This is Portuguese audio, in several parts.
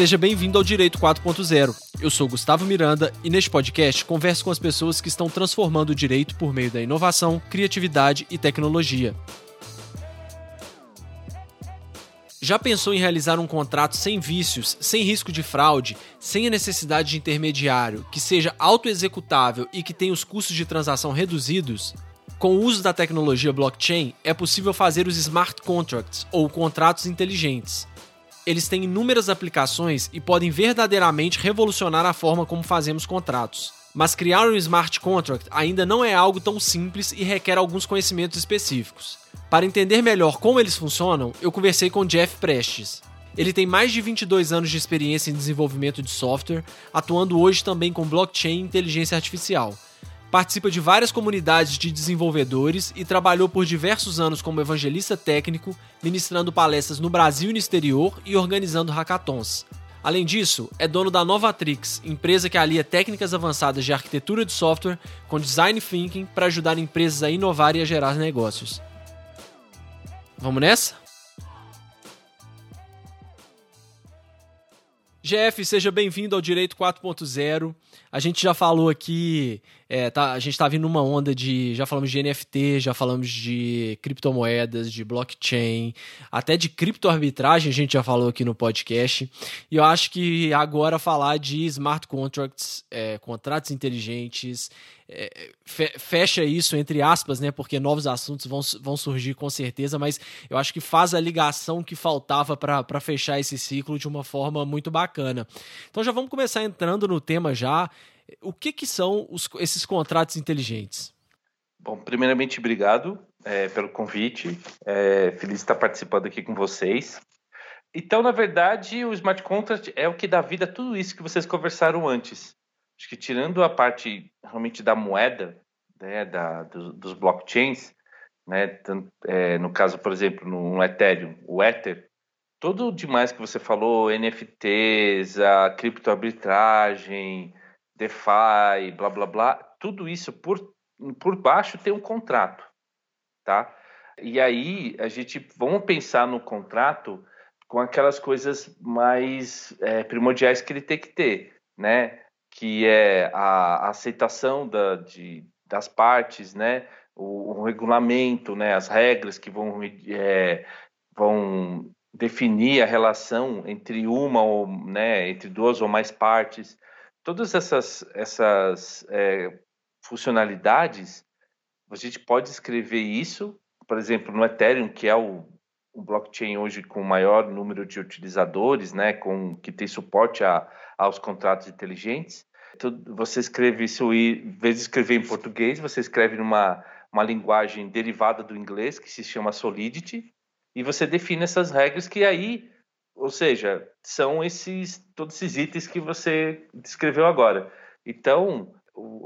Seja bem-vindo ao Direito 4.0. Eu sou Gustavo Miranda e neste podcast converso com as pessoas que estão transformando o direito por meio da inovação, criatividade e tecnologia. Já pensou em realizar um contrato sem vícios, sem risco de fraude, sem a necessidade de intermediário, que seja autoexecutável e que tenha os custos de transação reduzidos? Com o uso da tecnologia blockchain, é possível fazer os smart contracts, ou contratos inteligentes. Eles têm inúmeras aplicações e podem verdadeiramente revolucionar a forma como fazemos contratos. Mas criar um smart contract ainda não é algo tão simples e requer alguns conhecimentos específicos. Para entender melhor como eles funcionam, eu conversei com Jeff Prestes. Ele tem mais de 22 anos de experiência em desenvolvimento de software, atuando hoje também com blockchain e inteligência artificial participa de várias comunidades de desenvolvedores e trabalhou por diversos anos como evangelista técnico, ministrando palestras no Brasil e no exterior e organizando hackathons. Além disso, é dono da Novatrix, empresa que alia técnicas avançadas de arquitetura de software com design thinking para ajudar empresas a inovar e a gerar negócios. Vamos nessa? Jeff, seja bem-vindo ao Direito 4.0. A gente já falou aqui, é, tá, a gente está vindo numa onda de. Já falamos de NFT, já falamos de criptomoedas, de blockchain, até de criptoarbitragem a gente já falou aqui no podcast. E eu acho que agora falar de smart contracts, é, contratos inteligentes, é, fecha isso entre aspas, né? Porque novos assuntos vão, vão surgir com certeza, mas eu acho que faz a ligação que faltava para fechar esse ciclo de uma forma muito bacana. Então já vamos começar entrando no tema já. O que, que são os, esses contratos inteligentes? Bom, primeiramente, obrigado é, pelo convite. É, feliz estar participando aqui com vocês. Então, na verdade, o smart contract é o que dá vida a tudo isso que vocês conversaram antes. Acho que tirando a parte realmente da moeda, né, da, dos, dos blockchains, né, tanto, é, no caso, por exemplo, no Ethereum, o Ether, tudo demais que você falou, NFTs, a criptoarbitragem, DeFi, blá blá blá, tudo isso por, por baixo tem um contrato, tá? E aí a gente vamos pensar no contrato com aquelas coisas mais é, primordiais que ele tem que ter, né? Que é a, aceitação da, de, das partes, né? O, o, regulamento, né? As regras que vão é, vão definir a relação entre uma ou né, entre duas ou mais partes todas essas, essas é, funcionalidades, a gente pode escrever isso, por exemplo, no Ethereum, que é o, o blockchain hoje com o maior número de utilizadores, né, com que tem suporte a, aos contratos inteligentes. você escreve isso e, em vez de escrever em português, você escreve numa uma linguagem derivada do inglês que se chama Solidity e você define essas regras que aí ou seja, são esses todos esses itens que você descreveu agora. Então,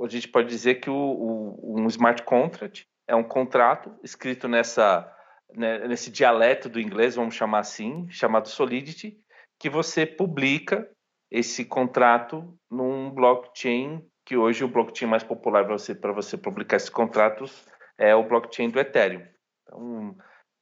a gente pode dizer que o, o, um smart contract é um contrato escrito nessa né, nesse dialeto do inglês, vamos chamar assim, chamado Solidity, que você publica esse contrato num blockchain que hoje o blockchain mais popular para você para você publicar esses contratos é o blockchain do Ethereum. Então,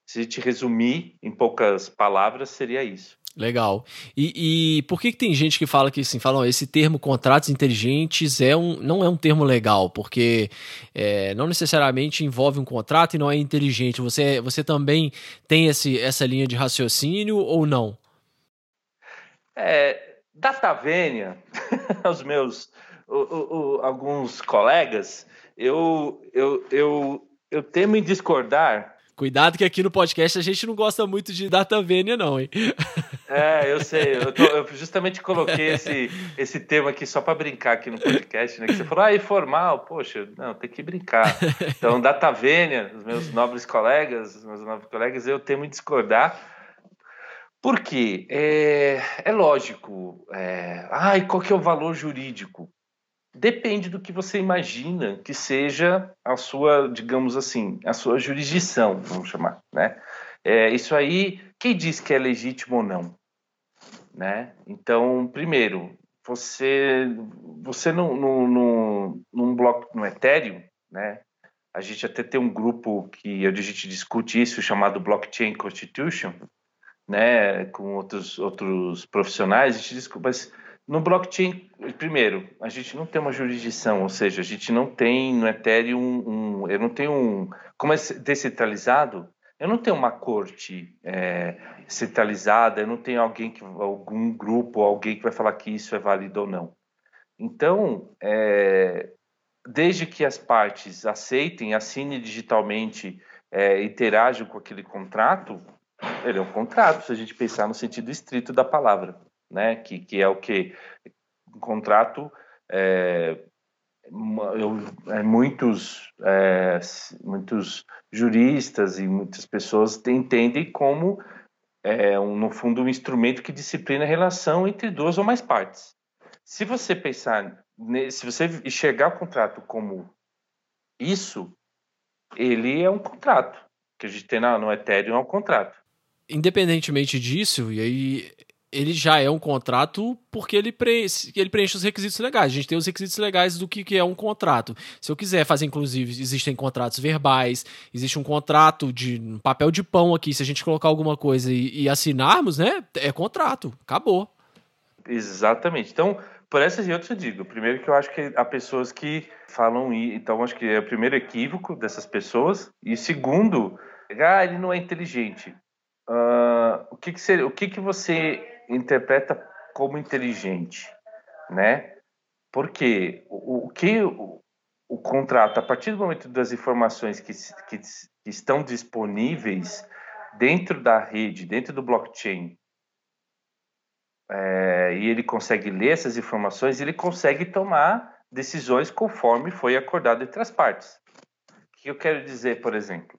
se a gente resumir em poucas palavras, seria isso. Legal. E, e, por que, que tem gente que fala que assim, fala, esse termo contratos inteligentes é um, não é um termo legal, porque é, não necessariamente envolve um contrato e não é inteligente. Você, você também tem esse, essa linha de raciocínio ou não? É, Datavênia, os meus o, o, o, alguns colegas, eu, eu, eu, eu temo em discordar Cuidado que aqui no podcast a gente não gosta muito de data vênia, não, hein? É, eu sei. Eu, tô, eu justamente coloquei esse, esse tema aqui só para brincar aqui no podcast, né? Que você falou, ah, informal. Poxa, não, tem que brincar. Então, data vênia, os meus nobres colegas, os meus nobres colegas, eu temo em discordar. Por quê? É, é lógico. É, ai, qual que é o valor jurídico? Depende do que você imagina que seja a sua, digamos assim, a sua jurisdição, vamos chamar, né? É, isso aí, quem diz que é legítimo ou não, né? Então, primeiro, você, você no, no, no, num bloco no Ethereum, né? A gente até tem um grupo que a gente discute isso chamado Blockchain Constitution, né, com outros, outros profissionais, a gente descobre, mas no blockchain, primeiro, a gente não tem uma jurisdição, ou seja, a gente não tem no Ethereum um, eu não tenho um, como é descentralizado, eu não tenho uma corte é, centralizada, eu não tenho alguém que, algum grupo, alguém que vai falar que isso é válido ou não. Então, é, desde que as partes aceitem, assinem digitalmente, é, interajam com aquele contrato, ele é um contrato, se a gente pensar no sentido estrito da palavra, né? Que, que é o que um contrato é, eu, é, muitos é, muitos juristas e muitas pessoas entendem como é, um, no fundo um instrumento que disciplina a relação entre duas ou mais partes. Se você pensar, se você enxergar o contrato como isso, ele é um contrato que a gente tem no Ethereum é um contrato independentemente disso, e aí ele já é um contrato porque ele, preenche, ele preenche os requisitos legais. A gente tem os requisitos legais do que, que é um contrato. Se eu quiser fazer, inclusive, existem contratos verbais, existe um contrato de um papel de pão aqui. Se a gente colocar alguma coisa e, e assinarmos, né? É contrato. Acabou. Exatamente. Então, por essas e outras eu digo. Primeiro que eu acho que há pessoas que falam e então acho que é o primeiro equívoco dessas pessoas. E segundo, ah, ele não é inteligente. Uh, o que, que, seria, o que, que você interpreta como inteligente, né? Porque o, o que o, o, contrato, a partir do momento das informações que, que, que estão disponíveis dentro da rede, dentro do blockchain, é, e ele consegue ler essas informações, ele consegue tomar decisões conforme foi acordado entre as partes. O que eu quero dizer, por exemplo?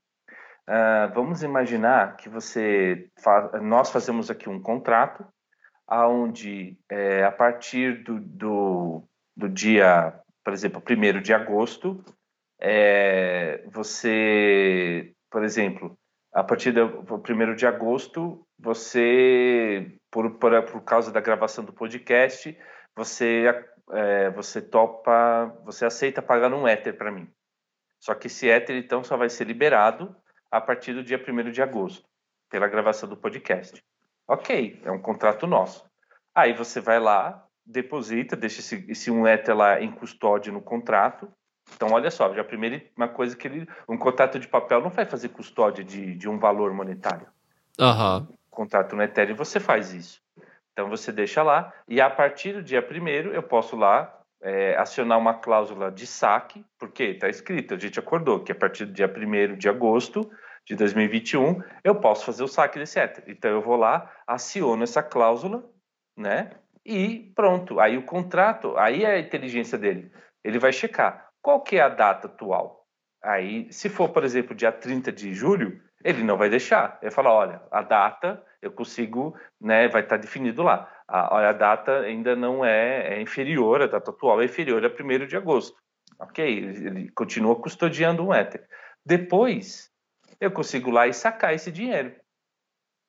Uh, vamos imaginar que você nós fazemos aqui um contrato aonde é, a partir do, do, do, dia, por exemplo, 1 de agosto, é, você, por exemplo, a partir do 1 de agosto, você, por, por, por causa da gravação do podcast, você, é, você topa, você aceita pagar um Ether para mim. Só que esse Ether, então, só vai ser liberado a partir do dia 1 de agosto, pela gravação do podcast. Ok, é um contrato nosso. Aí você vai lá, deposita, deixa esse, esse um Ether lá em custódia no contrato. Então, olha só, já a primeira uma coisa que ele. Um contrato de papel não vai fazer custódia de, de um valor monetário. Uhum. Contrato no Ethereum você faz isso. Então você deixa lá, e a partir do dia primeiro eu posso lá é, acionar uma cláusula de saque, porque está escrito, a gente acordou que a partir do dia 1 de agosto de 2021, eu posso fazer o saque desse Ether. Então eu vou lá, aciono essa cláusula, né? E pronto. Aí o contrato, aí é a inteligência dele. Ele vai checar qual que é a data atual. Aí, se for, por exemplo, dia 30 de julho, ele não vai deixar. Ele falar, olha, a data eu consigo, né, vai estar definido lá. A, olha, a data ainda não é, é inferior, a data atual é inferior a 1 de agosto. Ok, ele, ele continua custodiando um Ether. Depois, eu consigo lá e sacar esse dinheiro.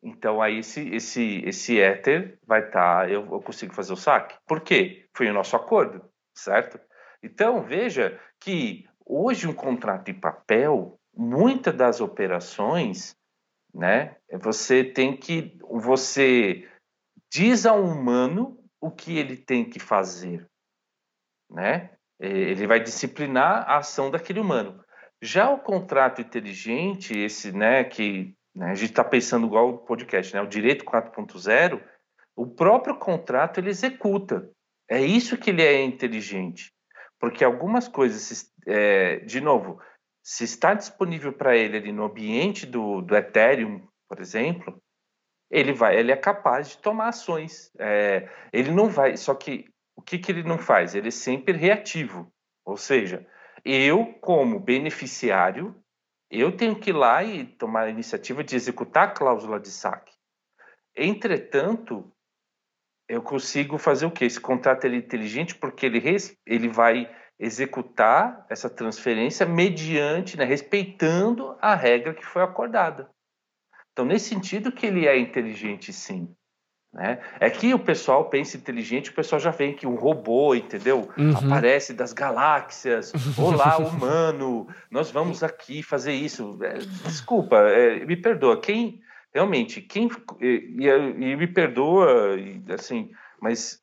Então aí esse esse esse Ether vai estar, tá, eu, eu, consigo fazer o saque. Por quê? Foi o nosso acordo, certo? Então veja que hoje um contrato em papel, muitas das operações, né? Você tem que você diz ao humano o que ele tem que fazer, né? Ele vai disciplinar a ação daquele humano. Já o contrato inteligente, esse, né, que né, a gente está pensando igual o podcast, né, o direito 4.0, o próprio contrato ele executa. É isso que ele é inteligente, porque algumas coisas, é, de novo, se está disponível para ele ali no ambiente do, do Ethereum, por exemplo, ele vai, ele é capaz de tomar ações. É, ele não vai, só que o que, que ele não faz? Ele é sempre reativo, ou seja, eu, como beneficiário, eu tenho que ir lá e tomar a iniciativa de executar a cláusula de saque. Entretanto, eu consigo fazer o quê? Esse contrato é inteligente porque ele, ele vai executar essa transferência mediante, né, respeitando a regra que foi acordada. Então, nesse sentido que ele é inteligente, sim. Né? É que o pessoal pensa inteligente, o pessoal já vem que um robô, entendeu? Uhum. Aparece das galáxias. Olá, humano, nós vamos aqui fazer isso. É, desculpa, é, me perdoa. Quem realmente, quem e, e, e me perdoa, e, assim, mas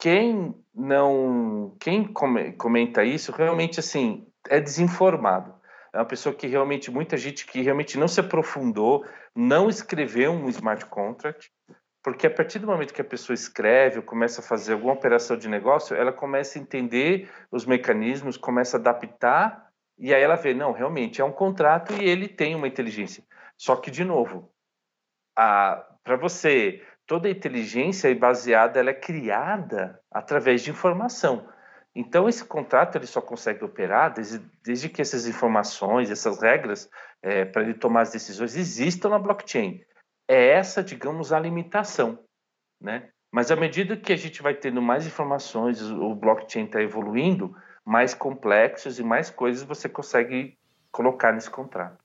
quem não, quem comenta isso, realmente assim é desinformado. É uma pessoa que realmente muita gente que realmente não se aprofundou, não escreveu um smart contract, porque a partir do momento que a pessoa escreve ou começa a fazer alguma operação de negócio, ela começa a entender os mecanismos, começa a adaptar e aí ela vê, não, realmente é um contrato e ele tem uma inteligência. Só que de novo, para você toda a inteligência é baseada, ela é criada através de informação. Então esse contrato ele só consegue operar desde, desde que essas informações, essas regras é, para ele tomar as decisões existam na blockchain. É essa, digamos, a limitação, né? Mas à medida que a gente vai tendo mais informações, o blockchain está evoluindo, mais complexos e mais coisas você consegue colocar nesse contrato.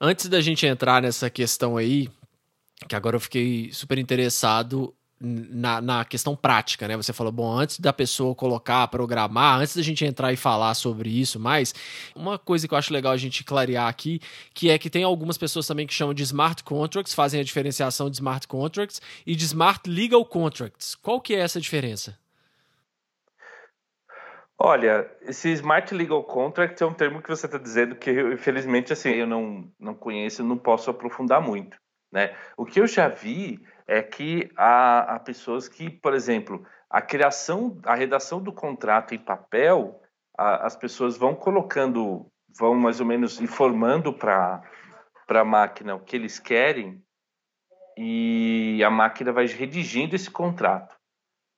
Antes da gente entrar nessa questão aí, que agora eu fiquei super interessado na, na, questão prática, né? Você falou, bom, antes da pessoa colocar, programar, antes da gente entrar e falar sobre isso mais, uma coisa que eu acho legal a gente clarear aqui, que é que tem algumas pessoas também que chamam de smart contracts, fazem a diferenciação de smart contracts e de smart legal contracts. Qual que é essa diferença? Olha, esse Smart Legal Contract é um termo que você está dizendo que, infelizmente, assim, eu não, não conheço, não posso aprofundar muito. Né? O que eu já vi é que há, há pessoas que, por exemplo, a criação, a redação do contrato em papel, a, as pessoas vão colocando, vão mais ou menos informando para a máquina o que eles querem e a máquina vai redigindo esse contrato.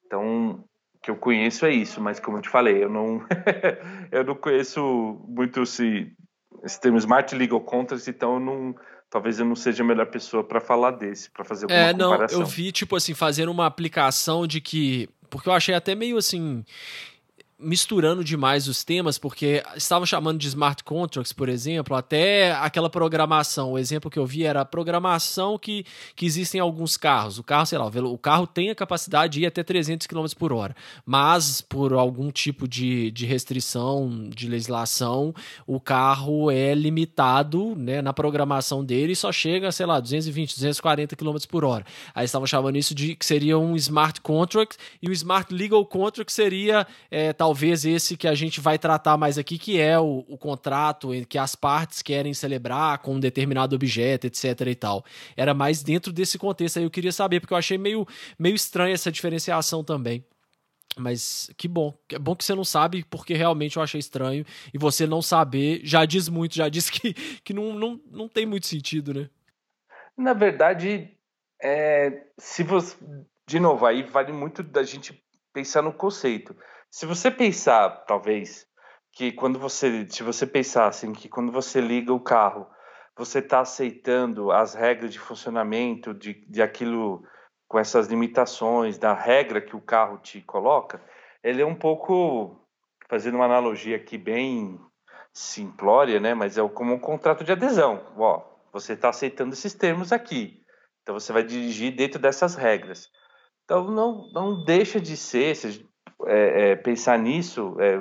Então, o que eu conheço é isso, mas como eu te falei, eu não, eu não conheço muito esse, esse termo Smart Legal Contracts, então eu não talvez eu não seja a melhor pessoa para falar desse, para fazer alguma é, comparação. não, eu vi tipo assim fazendo uma aplicação de que porque eu achei até meio assim misturando demais os temas, porque estavam chamando de smart contracts, por exemplo, até aquela programação. O exemplo que eu vi era a programação que, que existe em alguns carros. O carro, sei lá, o carro tem a capacidade de ir até 300 km por hora, mas por algum tipo de, de restrição, de legislação, o carro é limitado né, na programação dele e só chega, sei lá, 220, 240 km por hora. Aí estavam chamando isso de que seria um smart contract e o smart legal contract seria é, talvez esse que a gente vai tratar mais aqui, que é o, o contrato que as partes querem celebrar com um determinado objeto, etc e tal. Era mais dentro desse contexto aí eu queria saber, porque eu achei meio, meio estranha essa diferenciação também. Mas que bom. É bom que você não sabe, porque realmente eu achei estranho. E você não saber já diz muito, já diz que, que não, não, não tem muito sentido, né? Na verdade, é, se você. De novo, aí vale muito da gente pensar no conceito. Se você pensar, talvez, que quando você, se você pensar assim, que quando você liga o carro, você está aceitando as regras de funcionamento de, de aquilo com essas limitações, da regra que o carro te coloca, ele é um pouco, fazendo uma analogia aqui bem simplória, né? Mas é como um contrato de adesão. Ó, você está aceitando esses termos aqui, então você vai dirigir dentro dessas regras. Então não, não deixa de ser, é, é, pensar nisso é,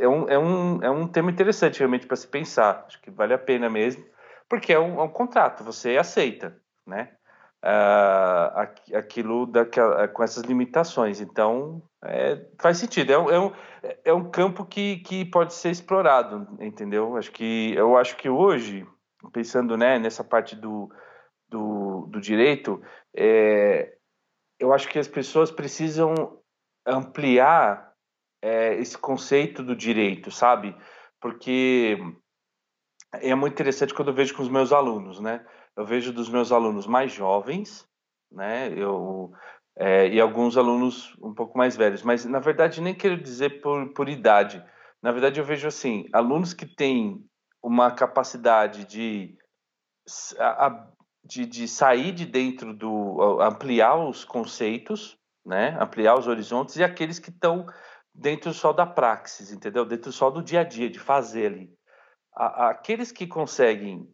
é, um, é, um, é um tema interessante realmente para se pensar. Acho que vale a pena mesmo, porque é um, é um contrato, você aceita, né? Ah, aquilo daquela, com essas limitações. Então, é, faz sentido. É um, é um, é um campo que, que pode ser explorado, entendeu? Acho que, eu acho que hoje, pensando né, nessa parte do, do, do direito, eu acho que as pessoas precisam ampliar é, esse conceito do direito, sabe? Porque é muito interessante quando eu vejo com os meus alunos, né? Eu vejo dos meus alunos mais jovens, né? Eu é, e alguns alunos um pouco mais velhos, mas na verdade nem quero dizer por, por idade. Na verdade eu vejo assim, alunos que têm uma capacidade de, de, de sair de dentro do ampliar os conceitos né? Ampliar os horizontes e aqueles que estão dentro só da praxis, entendeu? Dentro só do dia a dia, de fazer ali. Aqueles que conseguem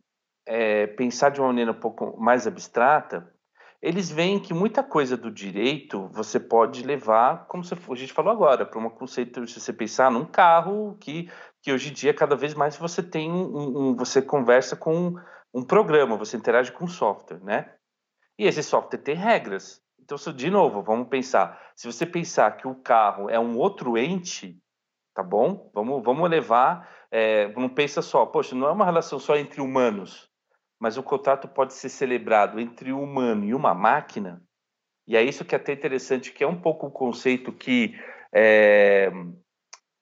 é, pensar de uma maneira um pouco mais abstrata, eles veem que muita coisa do direito você pode levar, como a gente falou agora, para um conceito, se você pensar num carro que, que hoje em dia cada vez mais você tem um, um você conversa com um programa, você interage com um software, né? E esse software tem regras. Então, de novo, vamos pensar. Se você pensar que o carro é um outro ente, tá bom? Vamos, vamos levar. É, não pensa só, poxa, não é uma relação só entre humanos, mas o contrato pode ser celebrado entre um humano e uma máquina. E é isso que é até interessante, que é um pouco o conceito que é,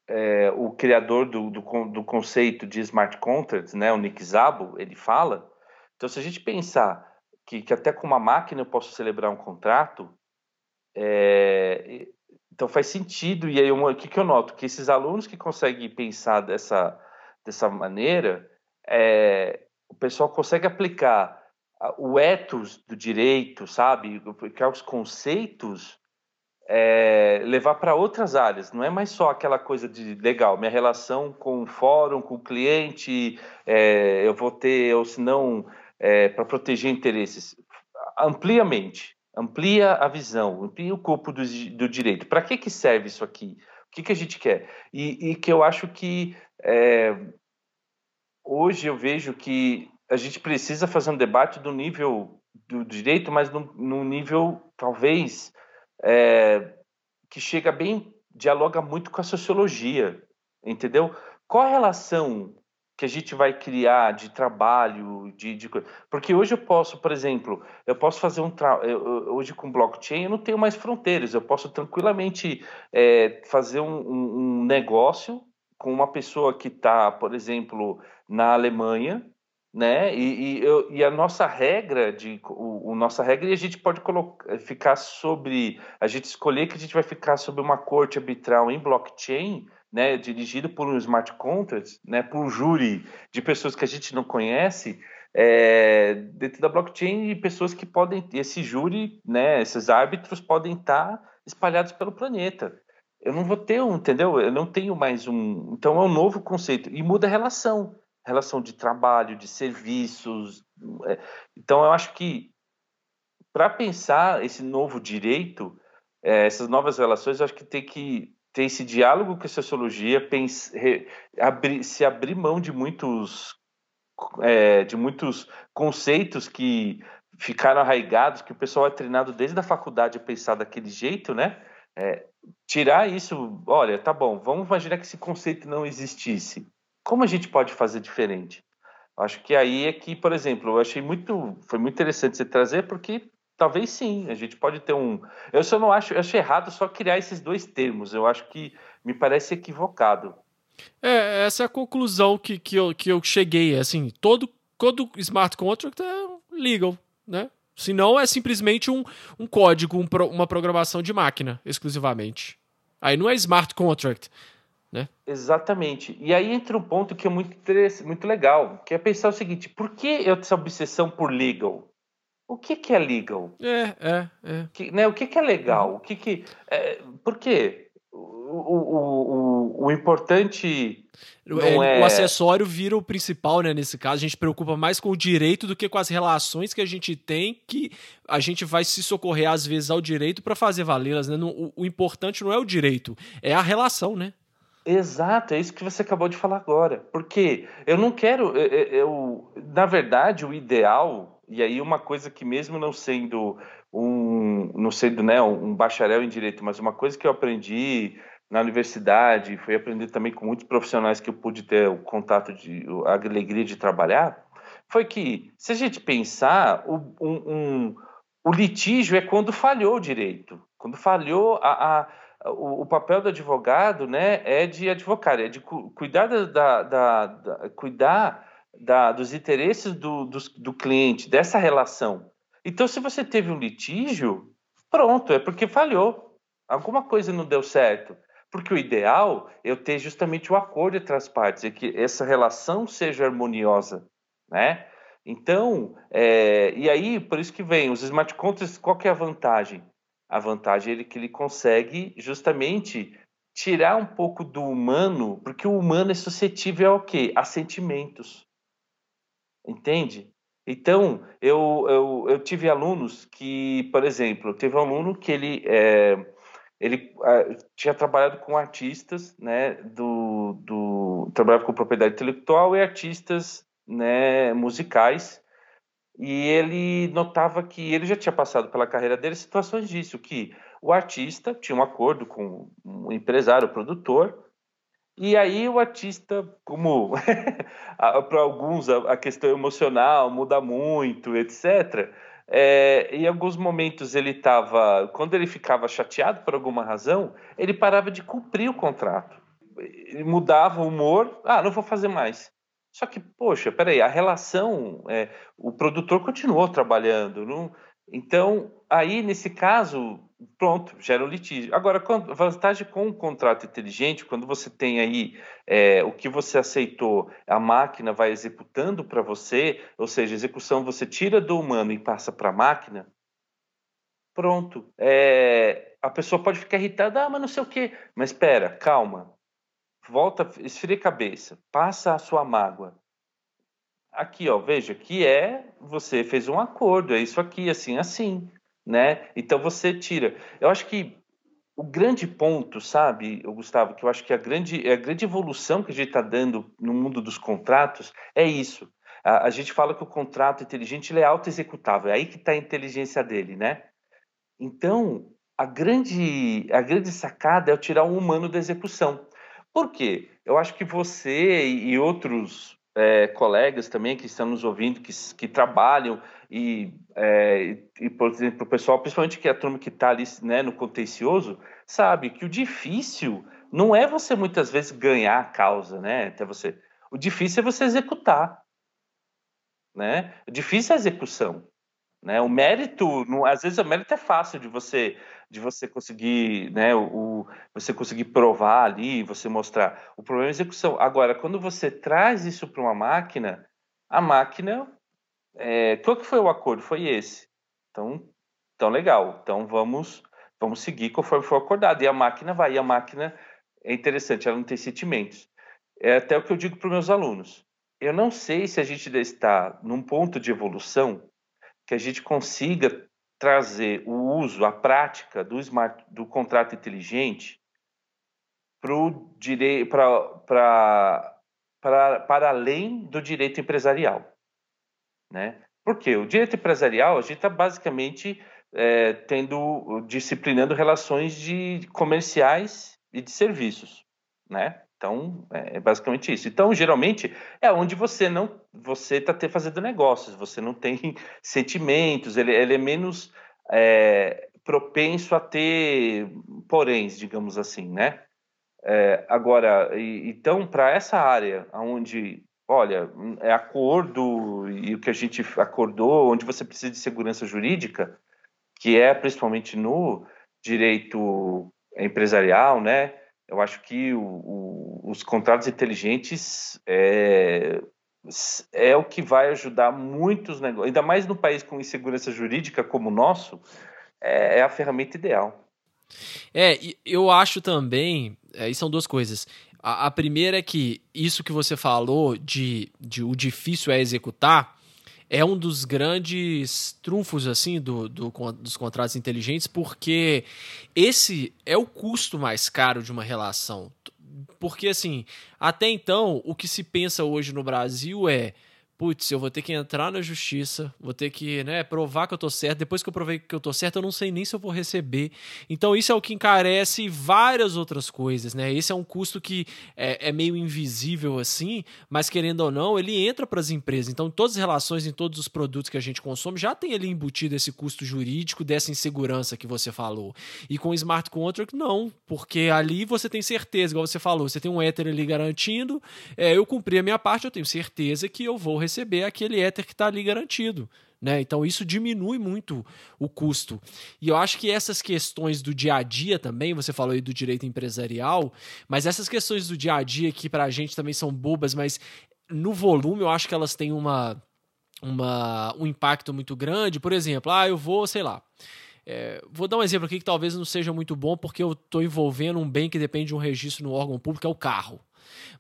é, o criador do, do, do, conceito de smart contracts, né, o Nick Szabo, ele fala. Então, se a gente pensar que, que até com uma máquina eu posso celebrar um contrato, é, então faz sentido. E aí, o que, que eu noto? Que esses alunos que conseguem pensar dessa, dessa maneira, é, o pessoal consegue aplicar o ethos do direito, sabe? Que os conceitos é, levar para outras áreas. Não é mais só aquela coisa de legal, minha relação com o fórum, com o cliente, é, eu vou ter, ou se não, é, para proteger interesses. Amplia a mente, amplia a visão, amplia o corpo do, do direito. Para que, que serve isso aqui? O que, que a gente quer? E, e que eu acho que é, hoje eu vejo que a gente precisa fazer um debate do nível do direito, mas no, no nível talvez é, que chega bem, dialoga muito com a sociologia, entendeu? Qual a relação que a gente vai criar de trabalho, de, de, porque hoje eu posso, por exemplo, eu posso fazer um tra... hoje com blockchain eu não tenho mais fronteiras, eu posso tranquilamente é, fazer um, um, um negócio com uma pessoa que está, por exemplo, na Alemanha né? E, e, eu, e, a nossa regra de o, o, nossa regra e a gente pode colocar, ficar sobre a gente escolher que a gente vai ficar sobre uma corte arbitral em blockchain, né? Dirigido por um smart contract, né? Por um júri de pessoas que a gente não conhece. É, dentro da blockchain e pessoas que podem esse júri, né, esses árbitros podem estar espalhados pelo planeta. Eu não vou ter um, entendeu? Eu não tenho mais um. Então é um novo conceito e muda a relação relação de trabalho, de serviços. É, então, eu acho que para pensar esse novo direito, é, essas novas relações, eu acho que tem que ter esse diálogo com a sociologia, pense, re, se abrir mão de muitos, é, de muitos conceitos que ficaram arraigados, que o pessoal é treinado desde a faculdade a pensar daquele jeito, né? É, tirar isso, olha, tá bom, vamos imaginar que esse conceito não existisse. Como a gente pode fazer diferente? Acho que aí é que, por exemplo, eu achei muito, foi muito interessante você trazer, porque talvez sim, a gente pode ter um. Eu só não acho, eu acho errado só criar esses dois termos. Eu acho que me parece equivocado. É, essa é a conclusão que, que, eu, que eu cheguei. Assim, todo, todo smart contract é legal, né? Se não, é simplesmente um, um código, um uma programação de máquina, exclusivamente. Aí não é smart contract. Né? Exatamente. E aí entra um ponto que é muito, muito legal, que é pensar o seguinte: por que eu essa obsessão por legal? O que, que é legal? É, é, é. Que, né, o que, que é legal? O que que, é, por quê? O, o, o, o importante não é, O acessório vira o principal, né? Nesse caso, a gente preocupa mais com o direito do que com as relações que a gente tem, que a gente vai se socorrer às vezes ao direito para fazer valê-las, né? O, o importante não é o direito, é a relação, né? Exato, é isso que você acabou de falar agora. Porque eu não quero, eu, eu, na verdade, o ideal, e aí uma coisa que mesmo não sendo um, não sendo né, um bacharel em direito, mas uma coisa que eu aprendi na universidade, foi aprender também com muitos profissionais que eu pude ter o contato de a alegria de trabalhar, foi que se a gente pensar, o, um, um, o litígio é quando falhou o direito, quando falhou a, a o, papel do advogado né, é de advocar, é de cu, cuidar, da, da, da, cuidar da, dos interesses do, do, do cliente, dessa relação. Então, se você teve um litígio, pronto, é porque falhou. Alguma coisa não deu certo. Porque o ideal é eu ter justamente o acordo entre as partes, é que essa relação seja harmoniosa, né? Então, é, e aí, por isso que vem, os smart contracts, qual que é a vantagem? A vantagem é que ele consegue justamente tirar um pouco do humano, porque o humano é suscetível ao quê? A sentimentos. Entende? Então, eu, eu, eu tive alunos que, por exemplo, teve um aluno que ele, é, ele é, tinha trabalhado com artistas, né, do, do, trabalhava com propriedade intelectual e artistas né, musicais e ele notava que ele já tinha passado pela carreira dele situações disso, que o artista tinha um acordo com um empresário, o produtor, e aí o artista, como para alguns a, questão emocional muda muito, etc. É, em alguns momentos ele estava, quando ele ficava chateado por alguma razão, ele parava de cumprir o contrato. Ele mudava o humor, ah, não vou fazer mais. Só que, poxa, peraí, a relação, é, o produtor continuou trabalhando, não, então, aí, nesse caso, pronto, gera um litígio. Agora, a vantagem com um contrato inteligente, quando você tem aí é, o que você aceitou, a máquina vai executando para você, ou seja, a execução você tira do humano e passa para a máquina, pronto. É, a pessoa pode ficar irritada, ah, mas não sei o quê. Mas espera, calma. Volta, esfria a cabeça, passa a sua mágoa aqui, ó, veja, que é você fez um acordo, é isso aqui, assim, assim, né? Então você tira. Eu acho que o grande ponto, sabe, Gustavo, que eu acho que a grande, a grande evolução que a gente está dando no mundo dos contratos é isso. A, a gente fala que o contrato inteligente é auto-executável, é aí que está a inteligência dele, né? Então, a grande, a grande sacada é tirar o humano da execução. Por quê? Eu acho que você e outros é, colegas também que estão nos ouvindo, que, que trabalham e, é, e, por exemplo, o pessoal, principalmente que é a turma que está ali né, no contencioso, sabe que o difícil não é você muitas vezes ganhar a causa, né? Até você. O difícil é você executar, né? O difícil é a execução, né? O mérito, às vezes o mérito é fácil de você de você conseguir, né, o, você conseguir provar ali, você mostrar. O problema é a execução. Agora, quando você traz isso para uma máquina, a máquina, é, qual que foi o acordo? Foi esse. Então, então legal. Então vamos, vamos seguir conforme for acordado. E a máquina vai. E a máquina é interessante, ela não tem sentimentos. É até o que eu digo para os meus alunos. Eu não sei se a gente está num ponto de evolução que a gente consiga trazer o uso, a prática do, smart, do contrato inteligente pro direi, pra, pra, pra, para além do direito empresarial. Né? Porque o direito empresarial, a gente está basicamente é, tendo, disciplinando relações de comerciais e de serviços. Né? Então, é, é basicamente isso. Então, geralmente, é onde você não você está fazendo negócios, você não tem sentimentos, ele, ele é menos é, propenso a ter poréns, digamos assim, né? É, agora, e, então, para essa área onde, olha, é acordo e o que a gente acordou, onde você precisa de segurança jurídica, que é principalmente no direito empresarial, né? Eu acho que o, o, os contratos inteligentes é, é o que vai ajudar muitos negócios, ainda mais no país com insegurança jurídica como o nosso, é, é a ferramenta ideal. É, eu acho também, é, são duas coisas. A, a, primeira é que isso que você falou de, de o difícil é executar, é um dos grandes trunfos assim do, do, dos contratos inteligentes, porque esse é o custo mais caro de uma relação. Porque assim, até então, o que se pensa hoje no Brasil é putz, eu vou ter que entrar na justiça, vou ter que né, provar que eu tô certo. Depois que eu provei que eu tô certo, eu não sei nem se eu vou receber. Então, isso é o que encarece várias outras coisas, né? Esse é um custo que é, é meio invisível assim, mas querendo ou não, ele entra para as empresas. Então, todas as relações em todos os produtos que a gente consome já tem ali embutido esse custo jurídico dessa insegurança que você falou. E com o smart contract, não, porque ali você tem certeza, igual você falou, você tem um Ether ali garantindo, é, eu cumpri a minha parte, eu tenho certeza que eu vou receber receber aquele Ether que está ali garantido. Né? Então isso diminui muito o custo. E eu acho que essas questões do dia a dia também, você falou aí do direito empresarial, mas essas questões do dia a dia que para a gente também são bobas, mas no volume eu acho que elas têm uma, uma, um impacto muito grande. Por exemplo, ah, eu vou, sei lá. É, vou dar um exemplo aqui que talvez não seja muito bom, porque eu estou envolvendo um bem que depende de um registro no órgão público, é o carro.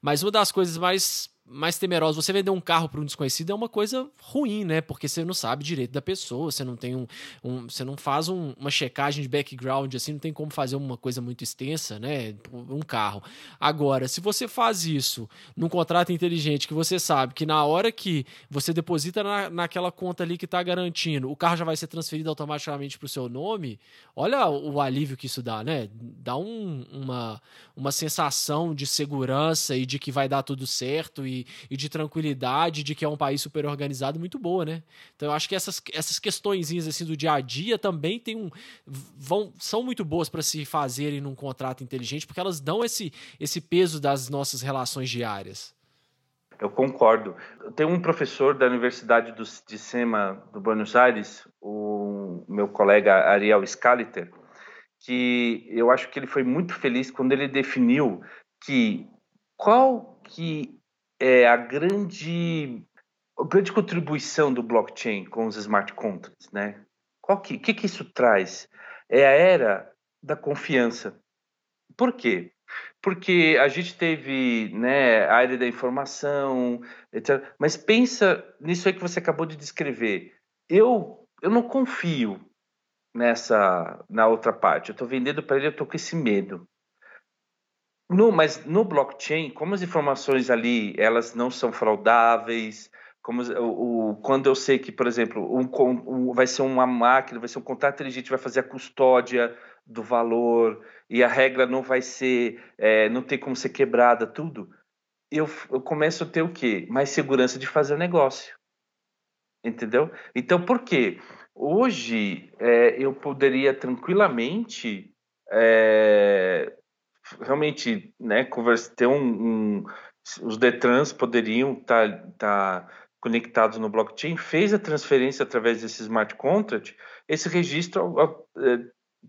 Mas uma das coisas mais mais temerosos. Você vender um carro para um desconhecido é uma coisa ruim, né? Porque você não sabe direito da pessoa, você não tem um. um você não faz um, uma checagem de background assim, não tem como fazer uma coisa muito extensa, né? Um carro. Agora, se você faz isso num contrato inteligente que você sabe que na hora que você deposita na, naquela conta ali que está garantindo, o carro já vai ser transferido automaticamente para o seu nome, olha o alívio que isso dá, né? Dá um, uma, uma sensação de segurança e de que vai dar tudo certo e, e de tranquilidade, de que é um país super organizado muito boa, né? Então eu acho que essas, essas questõezinhas assim do dia a dia também tem um vão são muito boas para se fazerem num contrato inteligente, porque elas dão esse esse peso das nossas relações diárias. Eu concordo. Tem um professor da Universidade do, de SEMA do Buenos Aires, o meu colega Ariel Scaliter, que eu acho que ele foi muito feliz quando ele definiu que qual que é a grande a grande contribuição do blockchain com os smart contracts, né? Qual que, que que isso traz? É a era da confiança. Por quê? Porque a gente teve, né, a área da informação, etc. Mas pensa nisso aí que você acabou de descrever. Eu eu não confio nessa na outra parte. Eu estou vendendo para ele, eu estou com esse medo. No, mas no blockchain, como as informações ali elas não são fraudáveis, como o, o quando eu sei que, por exemplo, um, um, vai ser uma máquina, vai ser um contrato inteligente, vai fazer a custódia do valor e a regra não vai ser, é, não tem como ser quebrada, tudo. Eu, eu começo a ter o quê? Mais segurança de fazer o negócio. Entendeu? Então, por quê? Hoje, é, eu poderia tranquilamente é, realmente né, conversa, ter um, um, os Detrans poderiam estar tá, tá conectados no blockchain, fez a transferência através desse smart contract, esse registro é,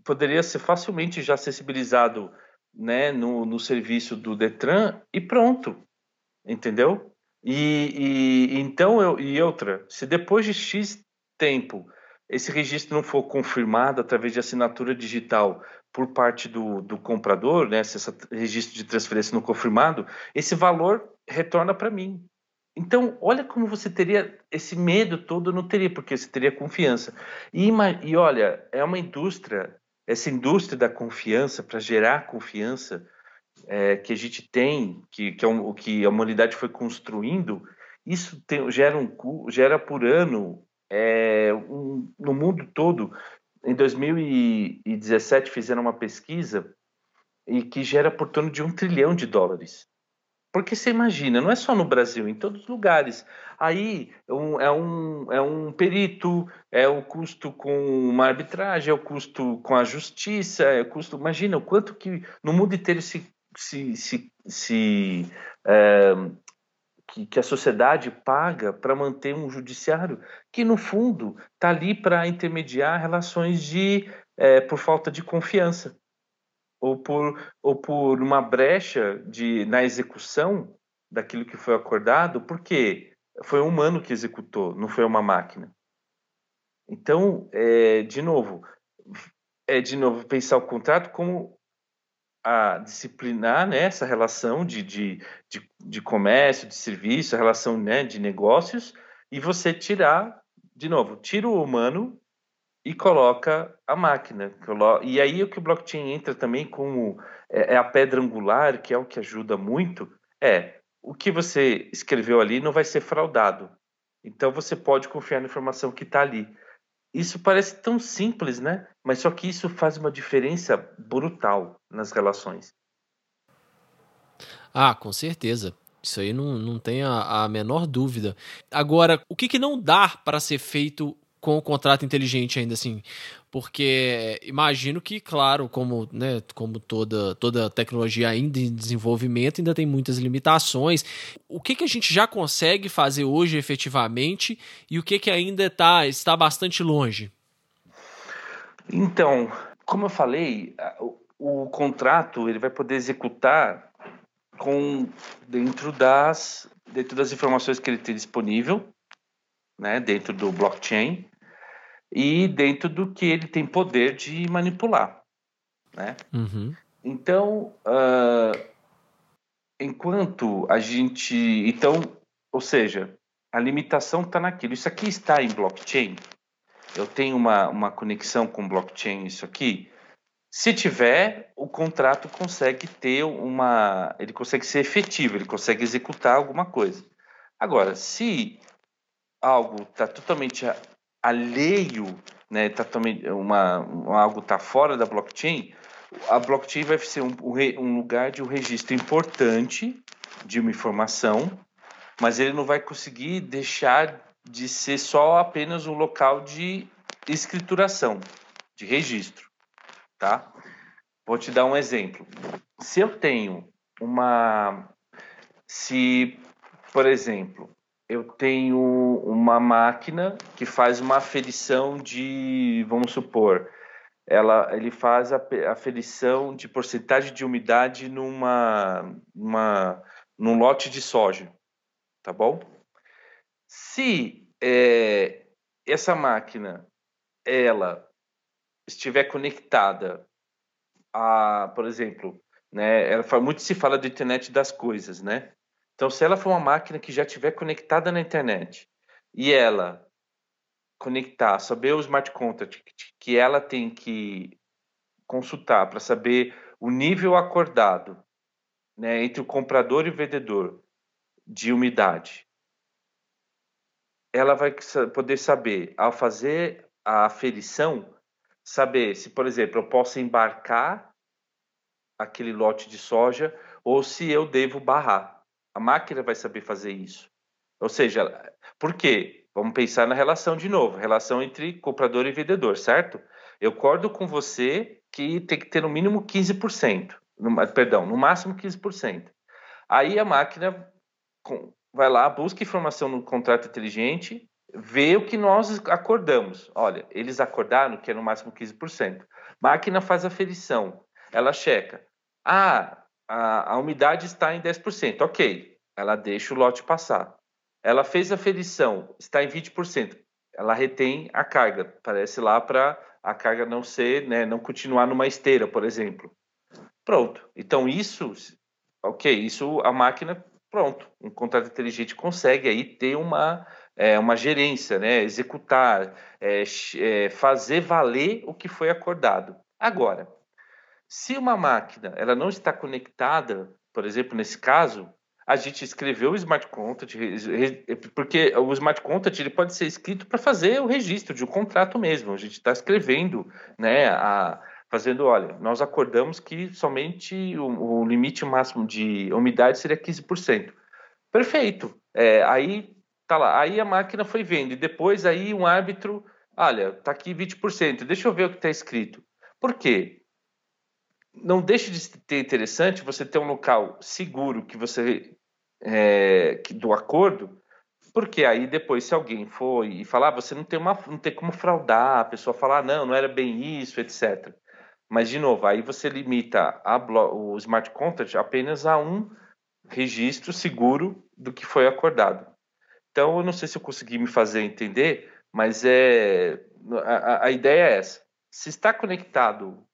poderia ser facilmente já acessibilizado né, no, no serviço do Detran e pronto, entendeu? E, e então eu, e outra, se depois de X tempo esse registro não for confirmado através de assinatura digital por parte do, do comprador, né, se esse registro de transferência não confirmado, esse valor retorna para mim. Então, olha como você teria esse medo todo, não teria, porque você teria confiança. E, e olha, é uma indústria, essa indústria da confiança, para gerar confiança é, que a gente tem, que, que, é um, que a humanidade foi construindo, isso tem, gera, um, gera por ano é, um, no mundo todo, em 2017 fizeram uma pesquisa e que gera por torno de um trilhão de dólares. Porque você imagina, não é só no Brasil, em todos os lugares. Aí um, é, um, é um perito, é o custo com uma arbitragem, é o custo com a justiça, é o custo. Imagina o quanto que no mundo inteiro se, se, se, se é, que, que a sociedade paga para manter um judiciário que, no fundo, está ali para intermediar relações de é, por falta de confiança ou por, ou por uma brecha de, na execução daquilo que foi acordado, porque foi um humano que executou, não foi uma máquina. Então, é, de novo, é de novo pensar o contrato como a disciplinar né, essa relação de, de, de, de, comércio, de serviço, a relação né, de negócios, e você tirar, de novo, tira o humano e coloca a máquina. E aí o que o blockchain entra também como é, é a pedra angular, que é o que ajuda muito, é o que você escreveu ali não vai ser fraudado. Então você pode confiar na informação que está ali. Isso parece tão simples, né? Mas só que isso faz uma diferença brutal nas relações. Ah, com certeza. Isso aí não, não tem a, a menor dúvida. Agora, o que, que não dá para ser feito com o contrato inteligente ainda assim? Porque imagino que, claro, como, né, como toda, toda tecnologia ainda em desenvolvimento, ainda tem muitas limitações. O que, que a gente já consegue fazer hoje efetivamente e o que, que ainda tá, está bastante longe? Então, como eu falei, o, o contrato ele vai poder executar com dentro das dentro das informações que ele tem disponível, né, dentro do blockchain e dentro do que ele tem poder de manipular, né? Uhum. Então, uh, enquanto a gente. Então, ou seja, a limitação está naquilo. Isso aqui está em blockchain. Eu tenho uma, uma conexão com blockchain, isso aqui. Se tiver, o contrato consegue ter uma. Ele consegue ser efetivo, ele consegue executar alguma coisa. Agora, se algo está totalmente alheio, né, tá totalmente, uma, algo está fora da blockchain, a blockchain vai ser um, um lugar de um registro importante de uma informação, mas ele não vai conseguir deixar de ser só apenas um local de escrituração, de registro, tá? Vou te dar um exemplo. Se eu tenho uma, se, por exemplo, eu tenho uma máquina que faz uma aferição de, vamos supor, ela, ele faz a aferição de porcentagem de umidade numa, numa, num lote de soja, tá bom? Se é, essa máquina ela estiver conectada a, por exemplo, né, ela, muito se fala da internet das coisas, né? Então, se ela for uma máquina que já estiver conectada na internet e ela conectar, saber o smart contract que ela tem que consultar para saber o nível acordado né, entre o comprador e o vendedor de umidade, ela vai poder saber, ao fazer a aferição, saber se, por exemplo, eu posso embarcar aquele lote de soja ou se eu devo barrar. A máquina vai saber fazer isso. Ou seja, por quê? Vamos pensar na relação de novo, relação entre comprador e vendedor, certo? Eu concordo com você que tem que ter no mínimo 15%, no, perdão, no máximo 15%. Aí a máquina vai lá, busca informação no contrato inteligente, vê o que nós acordamos. Olha, eles acordaram que é no máximo 15%. Máquina faz a ferição, ela checa. Ah, a, a umidade está em 10%. Ok, ela deixa o lote passar. Ela fez a ferição, está em 20%. Ela retém a carga, parece lá para a carga não ser, né, não continuar numa esteira, por exemplo. Pronto. Então isso, ok, isso a máquina, pronto. Um contrato inteligente consegue aí ter uma é, uma gerência, né, executar, é, é, fazer valer o que foi acordado. Agora, se uma máquina ela não está conectada, por exemplo, nesse caso, a gente escreveu o smart contract, porque o smart contract ele pode ser escrito para fazer o registro de um contrato mesmo. A gente está escrevendo, né, a, fazendo, olha, nós acordamos que somente o, o limite máximo de umidade seria 15%. Perfeito. É, aí tá lá, aí a máquina foi vendo e depois aí um árbitro, olha, tá aqui 20%. Deixa eu ver o que está escrito. Por quê? Não deixe de ter interessante você ter um local seguro que você é, que, do acordo, porque aí depois se alguém for e falar, ah, você não tem uma não tem como fraudar, a pessoa falar, ah, não, não era bem isso, etc. Mas de novo, aí você limita o smart contract apenas a um registro seguro do que foi acordado. Então, eu não sei se eu consegui me fazer entender, mas é a, a ideia é essa. Se está conectado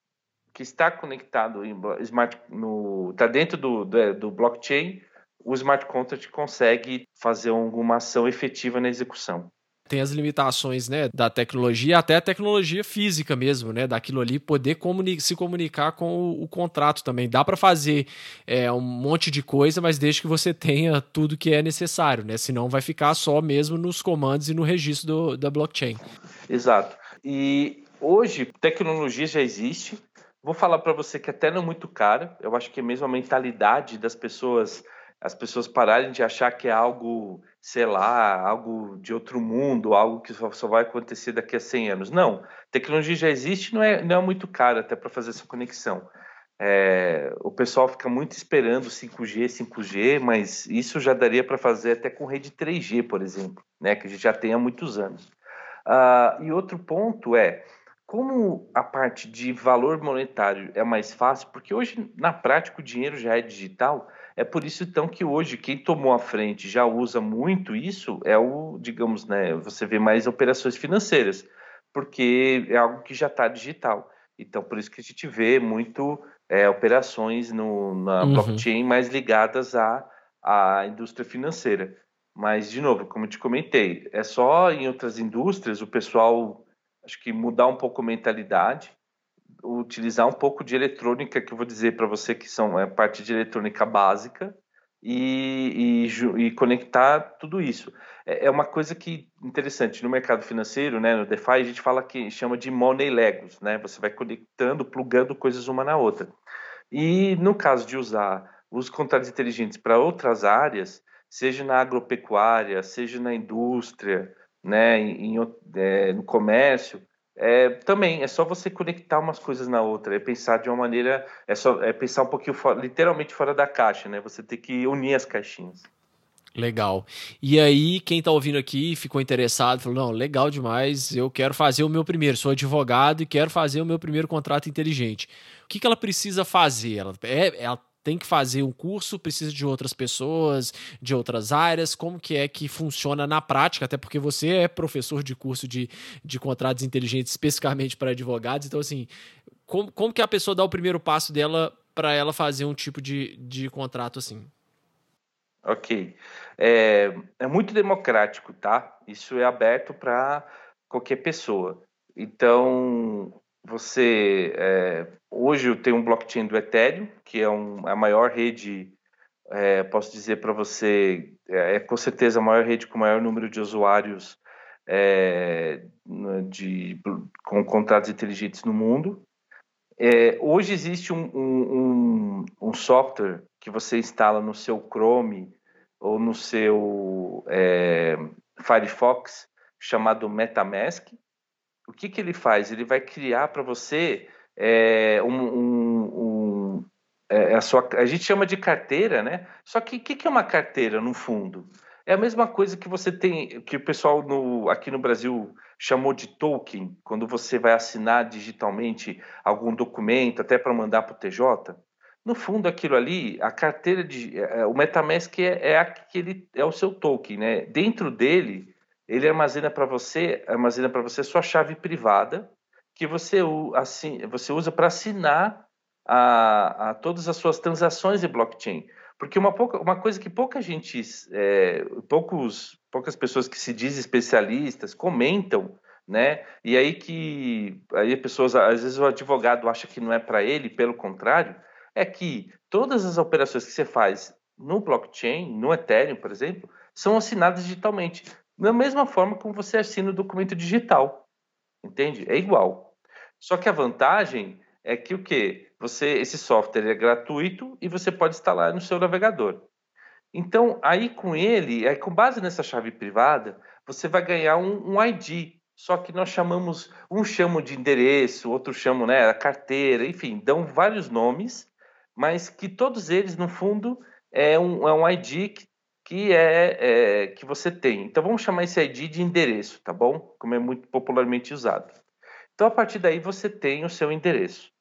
que está conectado em smart no está dentro do, do, do, blockchain, o smart contract consegue fazer alguma ação efetiva na execução. Tem as limitações né, da tecnologia, até a tecnologia física mesmo, né? Daquilo ali poder comuni se comunicar com o, o contrato também. Dá para fazer é, um monte de coisa, mas desde que você tenha tudo que é necessário, né? Senão vai ficar só mesmo nos comandos e no registro do, da blockchain. Exato. E hoje, tecnologia já existe, Vou falar para você que até não é muito cara. Eu acho que é mesmo a mentalidade das pessoas, as pessoas pararem de achar que é algo, sei lá, algo de outro mundo, algo que só vai acontecer daqui a 100 anos. Não, tecnologia já existe, não é, não é muito caro até para fazer essa conexão. É, o pessoal fica muito esperando 5G, 5G, mas isso já daria para fazer até com rede 3G, por exemplo, né, que a gente já tem há muitos anos. Uh, e outro ponto é, como a parte de valor monetário é mais fácil, porque hoje, na prática, o dinheiro já é digital, é por isso então que hoje quem tomou a frente já usa muito isso, é o, digamos, né, você vê mais operações financeiras, porque é algo que já está digital. Então, por isso que a gente vê muito é, operações no, na uhum. blockchain mais ligadas à, à indústria financeira. Mas, de novo, como eu te comentei, é só em outras indústrias o pessoal, acho que mudar um pouco a mentalidade, utilizar um pouco de eletrônica, que eu vou dizer para você que são é parte de eletrônica básica, e, e, e, conectar tudo isso. É, é uma coisa que interessante no mercado financeiro, né, no DeFi a gente fala que chama de money legos, né? Você vai conectando, plugando coisas uma na outra. E no caso de usar os contratos inteligentes para outras áreas, seja na agropecuária, seja na indústria, né, em, é, no comércio, é, também é só você conectar umas coisas na outra, é pensar de uma maneira, é só é pensar um pouquinho fora, literalmente fora da caixa, né? Você tem que unir as caixinhas. Legal. E aí, quem está ouvindo aqui ficou interessado, falou: não, legal demais, eu quero fazer o meu primeiro, sou advogado e quero fazer o meu primeiro contrato inteligente. O que, que ela precisa fazer? Ela, é, ela tem que fazer um curso, precisa de outras pessoas, de outras áreas, como que é que funciona na prática, até porque você é professor de curso de, de contratos inteligentes especificamente para advogados, então assim, como, como que a pessoa dá o primeiro passo dela para ela fazer um tipo de, de contrato assim? Ok. É, é muito democrático, tá? Isso é aberto para qualquer pessoa. Então, você é, hoje eu tenho um blockchain do Ethereum, que é um, a maior rede, é, posso dizer para você, é, é, com certeza a maior rede com o maior número de usuários é, de, com contratos inteligentes no mundo. É, hoje existe um, um, um, software que você instala no seu Chrome ou no seu é, Firefox chamado MetaMask, o que, que ele faz? Ele vai criar para você é, um, um, um é, a, sua, a gente chama de carteira, né? Só que o que, que é uma carteira no fundo? É a mesma coisa que você tem, que o pessoal no, aqui no Brasil chamou de token, quando você vai assinar digitalmente algum documento, até para mandar para o TJ. No fundo, aquilo ali, a carteira de. É, o MetaMask é, é, aquele, é o seu token, né? Dentro dele ele armazena para você, armazena para você sua chave privada que você, assim, você usa para assinar a, a, todas as suas transações de blockchain. Porque uma, pouca, uma coisa que pouca gente, é, poucos, poucas pessoas que se dizem especialistas comentam, né? E aí que aí pessoas, às vezes o advogado acha que não é para ele, pelo contrário, é que todas as operações que você faz no blockchain, no Ethereum, por exemplo, são assinadas digitalmente da mesma forma como você assina o documento digital. Entende? É igual. Só que a vantagem é que o que? Você, esse software é gratuito e você pode instalar no seu navegador. Então, aí com ele, aí com base nessa chave privada, você vai ganhar um, um ID. Só que nós chamamos, um chama de endereço, outro chama né, carteira, enfim, dão vários nomes, mas que todos eles, no fundo, é um, é um ID que que é, é, que você tem. Então vamos chamar esse ID de endereço, tá bom? Como é muito popularmente usado. Então a partir daí você tem o seu endereço.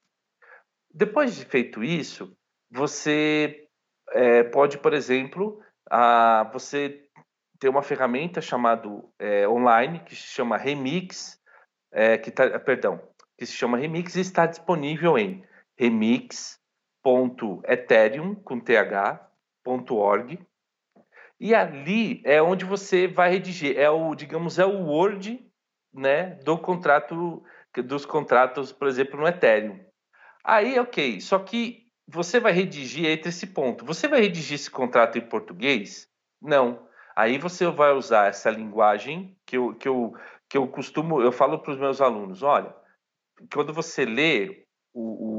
Depois de feito isso, você é, pode, por exemplo, a, você ter uma ferramenta chamada é, online que se chama Remix, é, que tá, perdão, que se chama Remix e está disponível em remix.ethereum com th.org e ali é onde você vai redigir, é o, digamos, é o Word, né, do contrato, dos contratos, por exemplo, no Ethereum. Aí, ok, só que você vai redigir entre esse ponto. Você vai redigir esse contrato em português? Não. Aí você vai usar essa linguagem que eu, que eu, que eu costumo, eu falo para os meus alunos, olha, quando você lê o, o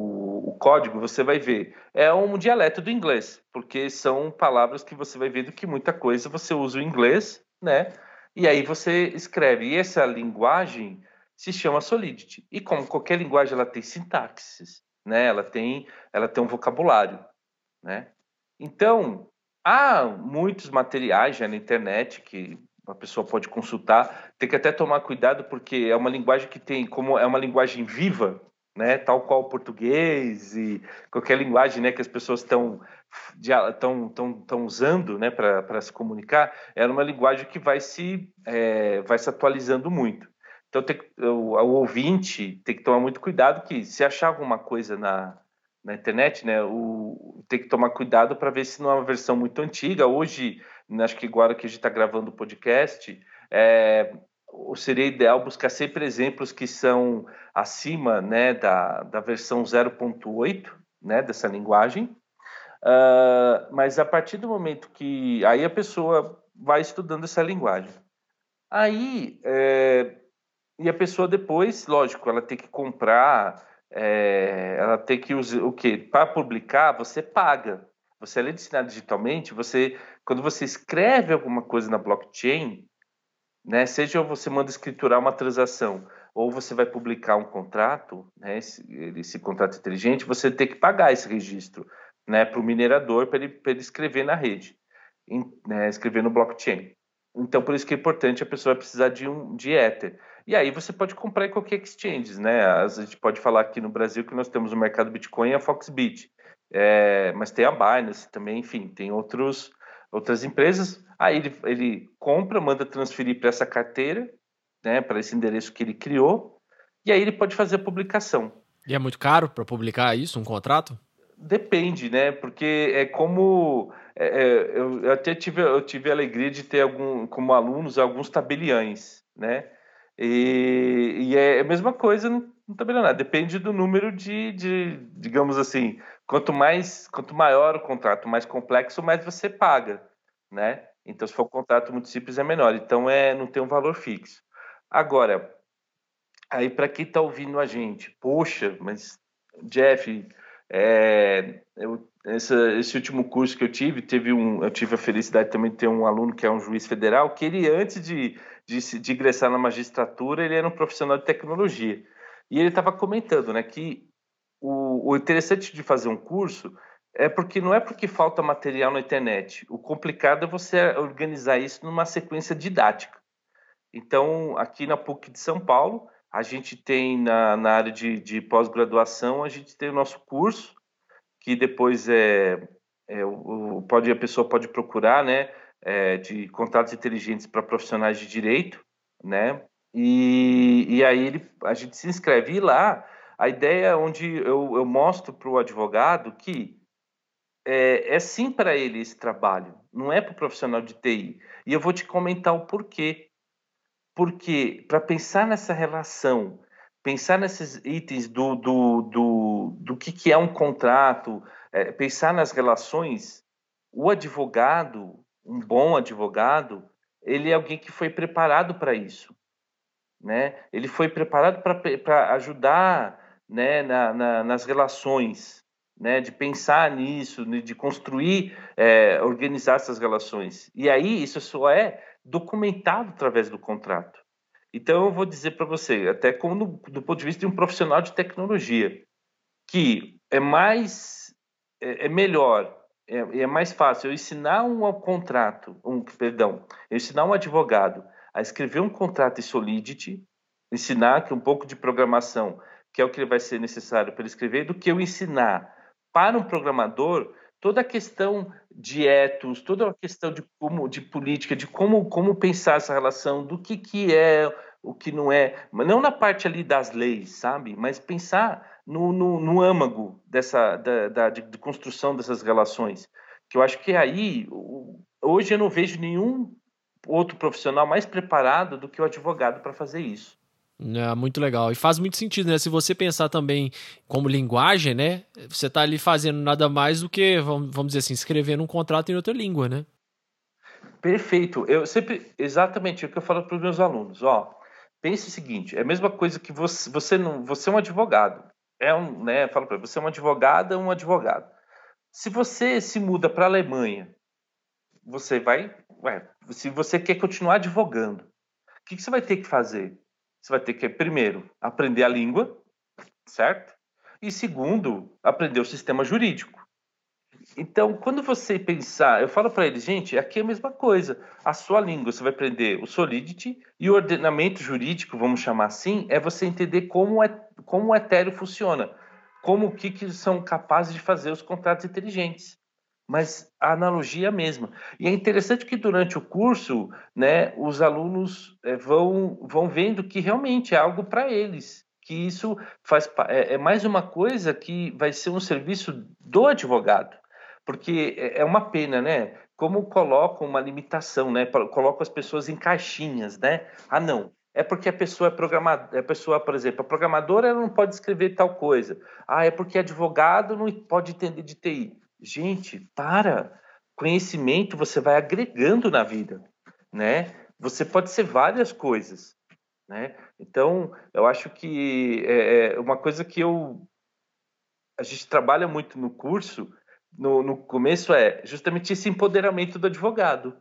código, você vai ver. É um dialeto do inglês, porque são palavras que você vai ver do que muita coisa você usa o inglês, né? E aí você escreve. E essa linguagem se chama Solidity. E como qualquer linguagem, ela tem sintaxes, né? Ela tem, ela tem um vocabulário, né? Então, há muitos materiais já na internet que a pessoa pode consultar. Tem que até tomar cuidado porque é uma linguagem que tem, como é uma linguagem viva, né, tal qual o português e qualquer linguagem né, que as pessoas estão estão tão, tão usando né, para se comunicar, é uma linguagem que vai se, é, vai se atualizando muito. Então, tem, o, o, ouvinte tem que tomar muito cuidado que se achar alguma coisa na, na internet, né? O, tem que tomar cuidado para ver se não é uma versão muito antiga. Hoje, acho que agora que a gente está gravando o podcast, é, seria ideal buscar sempre exemplos que são acima né, da, da versão 0.8 né, dessa linguagem. Uh, mas a partir do momento que aí a pessoa vai estudando essa linguagem. Aí, é, e a pessoa depois, lógico, ela tem que comprar, é, ela tem que usar o quê? Para publicar, você paga. Você, de ensinar digitalmente, você, quando você escreve alguma coisa na blockchain, né, seja você manda escriturar uma transação ou você vai publicar um contrato, né, esse, esse contrato inteligente, você tem que pagar esse registro né, para o minerador para ele, ele escrever na rede, em, né, escrever no blockchain. Então, por isso que é importante a pessoa precisar de um de Ether. E aí você pode comprar em qualquer exchange, né? A gente pode falar aqui no Brasil que nós temos o mercado Bitcoin e a Foxbit. É, mas tem a Binance também, enfim, tem outros, outras empresas. Aí ele, ele compra, manda transferir para essa carteira, né, para esse endereço que ele criou, e aí ele pode fazer a publicação. E é muito caro para publicar isso, um contrato? Depende, né? Porque é como é, é, eu, eu, até tive, eu tive a alegria de ter algum, como alunos alguns tabeliães, né? E, e é a mesma coisa no, no tabelião, depende do número de, de, digamos assim, quanto mais, quanto maior o contrato, mais complexo, mais você paga, né? Então, se for um contrato muito simples, é menor. Então, é, não tem um valor fixo. Agora, aí para quem está ouvindo a gente, poxa, mas Jeff, é, eu, essa, esse último curso que eu tive, teve um, eu tive a felicidade também de ter um aluno que é um juiz federal, que ele, antes de, de, de ingressar na magistratura, ele era um profissional de tecnologia. E ele estava comentando né, que o, o interessante de fazer um curso é porque não é porque falta material na internet. O complicado é você organizar isso numa sequência didática. Então, aqui na PUC de São Paulo, a gente tem na, na área de, de pós-graduação, a gente tem o nosso curso, que depois é, é o, pode, a pessoa pode procurar, né, é, de contratos inteligentes para profissionais de direito, né, e, e aí ele, a gente se inscreve. E lá, a ideia onde eu, eu mostro para o advogado que é, é sim para ele esse trabalho, não é para o profissional de TI. E eu vou te comentar o porquê. Porque para pensar nessa relação, pensar nesses itens do, do, do, do que, que é um contrato, é, pensar nas relações, o advogado, um bom advogado, ele é alguém que foi preparado para isso. Né? Ele foi preparado para ajudar né, na, na, nas relações, né, de pensar nisso, de construir, é, organizar essas relações. E aí isso só é documentado através do contrato. Então eu vou dizer para você, até como do ponto de vista de um profissional de tecnologia, que é mais é, é melhor, é, é, mais fácil eu ensinar um contrato, um perdão, eu ensinar um advogado a escrever um contrato em Solidity, ensinar que um pouco de programação, que é o que vai ser necessário para ele escrever, do que eu ensinar para um programador toda a questão de etos, toda a questão de como de política, de como como pensar essa relação, do que que é, o que não é, não na parte ali das leis, sabe? Mas pensar no, no, no âmago dessa da, da de, de, construção dessas relações, que eu acho que aí hoje eu não vejo nenhum outro profissional mais preparado do que o advogado para fazer isso. É muito legal. E faz muito sentido, né? Se você pensar também como linguagem, né? Você está ali fazendo nada mais do que, vamos dizer assim, escrevendo um contrato em outra língua, né? Perfeito. Eu sempre, exatamente o que eu falo para os meus alunos. Ó, pense o seguinte: é a mesma coisa que você, você não, você é um advogado. É um, né? Falo para você é uma advogada, um advogado. Se você se muda para a Alemanha, você vai, ué, se você quer continuar advogando, o que, que você vai ter que fazer? Você vai ter que, primeiro, aprender a língua, certo? E segundo, aprender o sistema jurídico. Então, quando você pensar, eu falo para eles, gente, aqui é a mesma coisa. A sua língua, você vai aprender o Solidity e o ordenamento jurídico, vamos chamar assim, é você entender como, é, como o Ethereum funciona, como o que, que são capazes de fazer os contratos inteligentes mas a analogia é a mesma. E é interessante que durante o curso, né, os alunos é, vão, vão vendo que realmente é algo para eles, que isso faz é, é mais uma coisa que vai ser um serviço do advogado, porque é, é uma pena, né? Como colocam uma limitação, né? Colocam as pessoas em caixinhas, né? Ah, não, é porque a pessoa é programadora, a pessoa, por exemplo, a programadora ela não pode escrever tal coisa. Ah, é porque advogado não pode entender de TI. Gente, para. Conhecimento você vai agregando na vida, né? Você pode ser várias coisas, né? Então, eu acho que é, é uma coisa que eu a gente trabalha muito no curso, no, no começo é justamente esse empoderamento do advogado,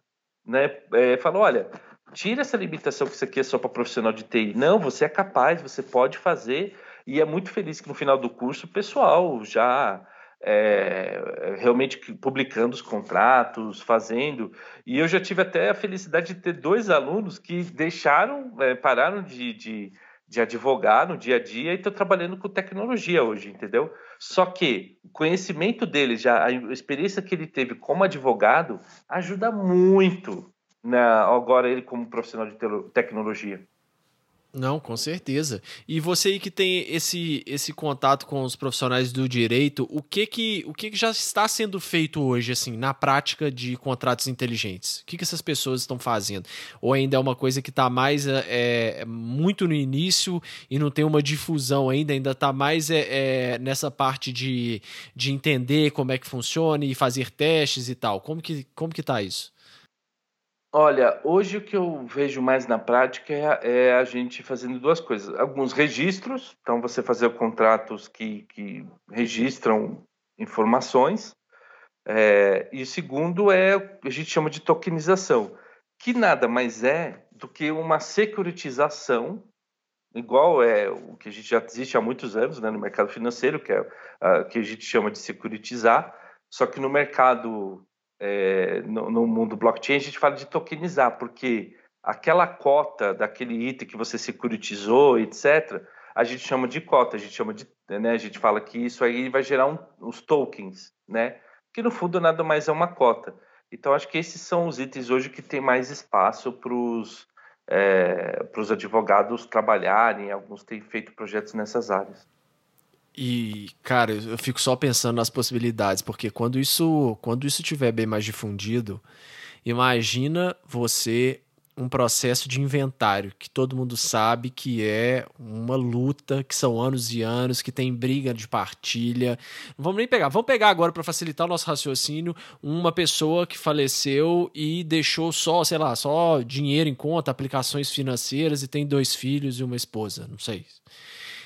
né? É, fala, olha, tira essa limitação que isso aqui é só para profissional de TI. Não, você é capaz, você pode fazer. E é muito feliz que no final do curso o pessoal já é, realmente publicando os contratos, fazendo. E eu já tive até a felicidade de ter dois alunos que deixaram, é, pararam de, de, de, advogar no dia a dia e estão trabalhando com tecnologia hoje, entendeu? Só que o conhecimento dele, já a experiência que ele teve como advogado, ajuda muito na, agora ele como profissional de tecnologia. Não, com certeza. E você aí que tem esse, esse contato com os profissionais do direito, o que que, o que que já está sendo feito hoje, assim, na prática de contratos inteligentes? O que que essas pessoas estão fazendo? Ou ainda é uma coisa que está mais é, é, muito no início e não tem uma difusão ainda, ainda está mais é, é, nessa parte de, de entender como é que funciona e fazer testes e tal. Como que, como que tá isso? Olha, hoje o que eu vejo mais na prática é, é a gente fazendo duas coisas. Alguns registros, então você fazer contratos que, que registram informações. É, e o segundo é a gente chama de tokenização, que nada mais é do que uma securitização, igual é o que a gente já existe há muitos anos né, no mercado financeiro, que é uh, que a gente chama de securitizar, só que no mercado é, no, no, mundo blockchain, a gente fala de tokenizar, porque aquela cota daquele item que você securitizou, etc., a gente chama de cota, a gente chama de, né, a gente fala que isso aí vai gerar um, os tokens, né? Que no fundo nada mais é uma cota. Então acho que esses são os itens hoje que tem mais espaço para os é, advogados trabalharem. Alguns têm feito projetos nessas áreas. E, cara, eu fico só pensando nas possibilidades, porque quando isso, quando isso tiver bem mais difundido, imagina você um processo de inventário que todo mundo sabe que é uma luta, que são anos e anos, que tem briga de partilha. Não vamos nem pegar, vamos pegar agora para facilitar o nosso raciocínio, uma pessoa que faleceu e deixou só, sei lá, só dinheiro em conta, aplicações financeiras e tem dois filhos e uma esposa, não sei.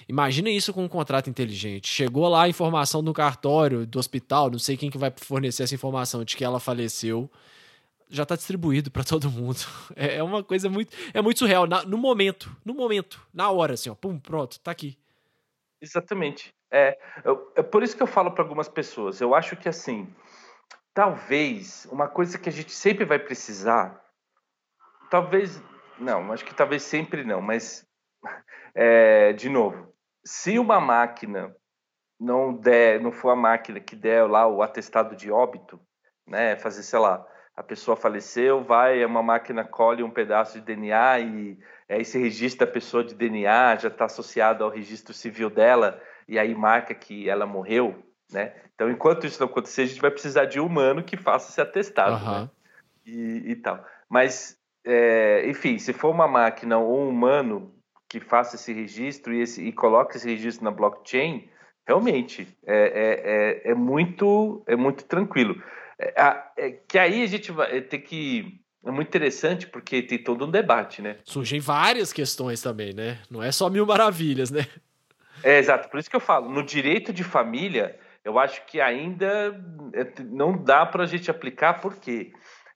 Imagina isso com um contrato inteligente. Chegou lá a informação do cartório, do hospital, não sei quem que vai fornecer essa informação de que ela faleceu. Já está distribuído para todo mundo. É, é, uma coisa muito, é muito surreal. Na, no momento, no momento, na hora, assim, ó, pum, pronto, tá aqui. Exatamente. É, é por isso que eu falo para algumas pessoas. Eu acho que assim, talvez uma coisa que a gente sempre vai precisar, talvez não, acho que talvez sempre não, mas é, de novo, se uma máquina não der, não for a máquina que der lá o atestado de óbito, né, fazer, sei lá, a pessoa faleceu, vai, uma máquina colhe um pedaço de DNA e aí se registra a pessoa de DNA, já está associado ao registro civil dela e aí marca que ela morreu, né? Então, enquanto isso não acontecer, a gente vai precisar de um humano que faça esse atestado, uhum. né? E, e, tal. Mas, é, enfim, se for uma máquina ou um humano, que faça esse registro e, esse, e coloque esse registro na blockchain, realmente é, é, é, é muito, é muito tranquilo. É, é, que aí a gente vai ter que. É muito interessante porque tem todo um debate, né? Surgem várias questões também, né? Não é só mil maravilhas, né? É, exato. Por isso que eu falo, no direito de família, eu acho que ainda é, não dá para a gente aplicar, por quê?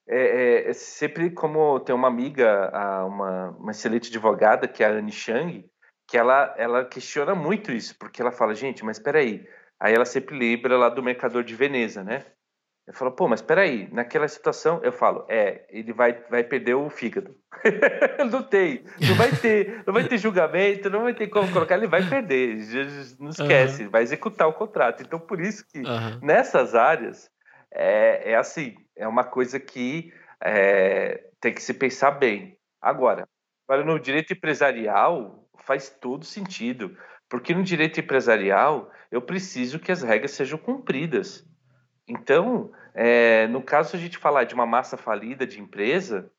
É, é, sempre como tem uma amiga, uma, uma excelente advogada, que é a Anne Chang, que ela, ela questiona muito isso, porque ela fala, gente, mas espera aí. Aí ela sempre lembra lá do Mercador de Veneza, né? Eu falo, pô, mas espera aí, naquela situação, eu falo, é, ele vai, vai perder o fígado. não tem, não vai ter, não vai ter julgamento, não vai ter como colocar, ele vai perder, não esquece, uhum. vai executar o contrato. Então, por isso que uhum. nessas áreas, é, é assim, é uma coisa que é, tem que se pensar bem. Agora, para no direito empresarial faz todo sentido, Porque no direito empresarial, eu preciso que as regras sejam cumpridas. Então, é, no caso, a gente falar de uma massa falida de empresa,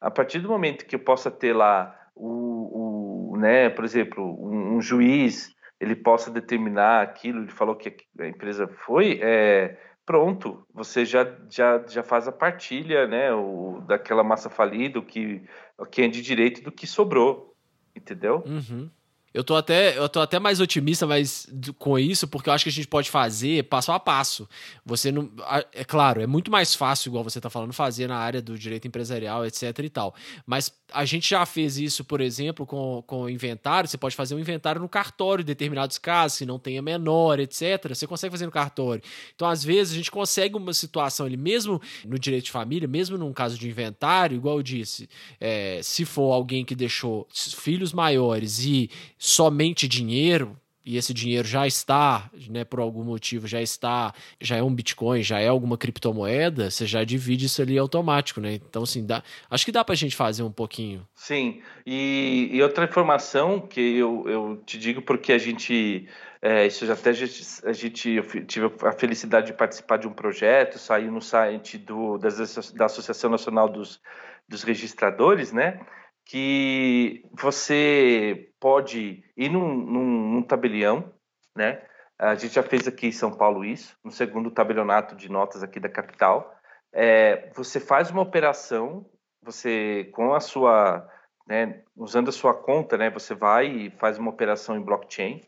a partir do momento que eu possa ter lá o, o né, por exemplo, um, um, juiz, ele possa determinar aquilo, ele falou que a empresa foi, é, pronto, você já, já, já faz a partilha, né, o, daquela massa falida, o que, o que é de direito do que sobrou, entendeu? Uhum. Eu tô até, eu tô até mais otimista mas, com isso, porque eu acho que a gente pode fazer passo a passo. Você não. É claro, é muito mais fácil, igual você tá falando, fazer na área do direito empresarial, etc. e tal. Mas a gente já fez isso, por exemplo, com, com inventário. Você pode fazer um inventário no cartório em determinados casos, se não tenha menor, etc. Você consegue fazer no cartório. Então, às vezes, a gente consegue uma situação ali, mesmo no direito de família, mesmo num caso de inventário, igual eu disse, é, se for alguém que deixou filhos maiores e somente dinheiro, e esse dinheiro já está, né, por algum motivo, já está, já é um Bitcoin, já é alguma criptomoeda, você já divide isso ali automático, né? Então, assim, dá, acho que dá para a gente fazer um pouquinho. Sim, e, e, outra informação que eu, eu te digo porque a gente, é, isso já até a gente, eu tive a felicidade de participar de um projeto, saiu no site do, da Associação Nacional dos, dos Registradores, né? Que você pode ir num, num, num, tabelião, né? A gente já fez aqui em São Paulo isso, no segundo tabelionato de notas aqui da capital. É, você faz uma operação, você com a sua, né, usando a sua conta, né, você vai e faz uma operação em blockchain,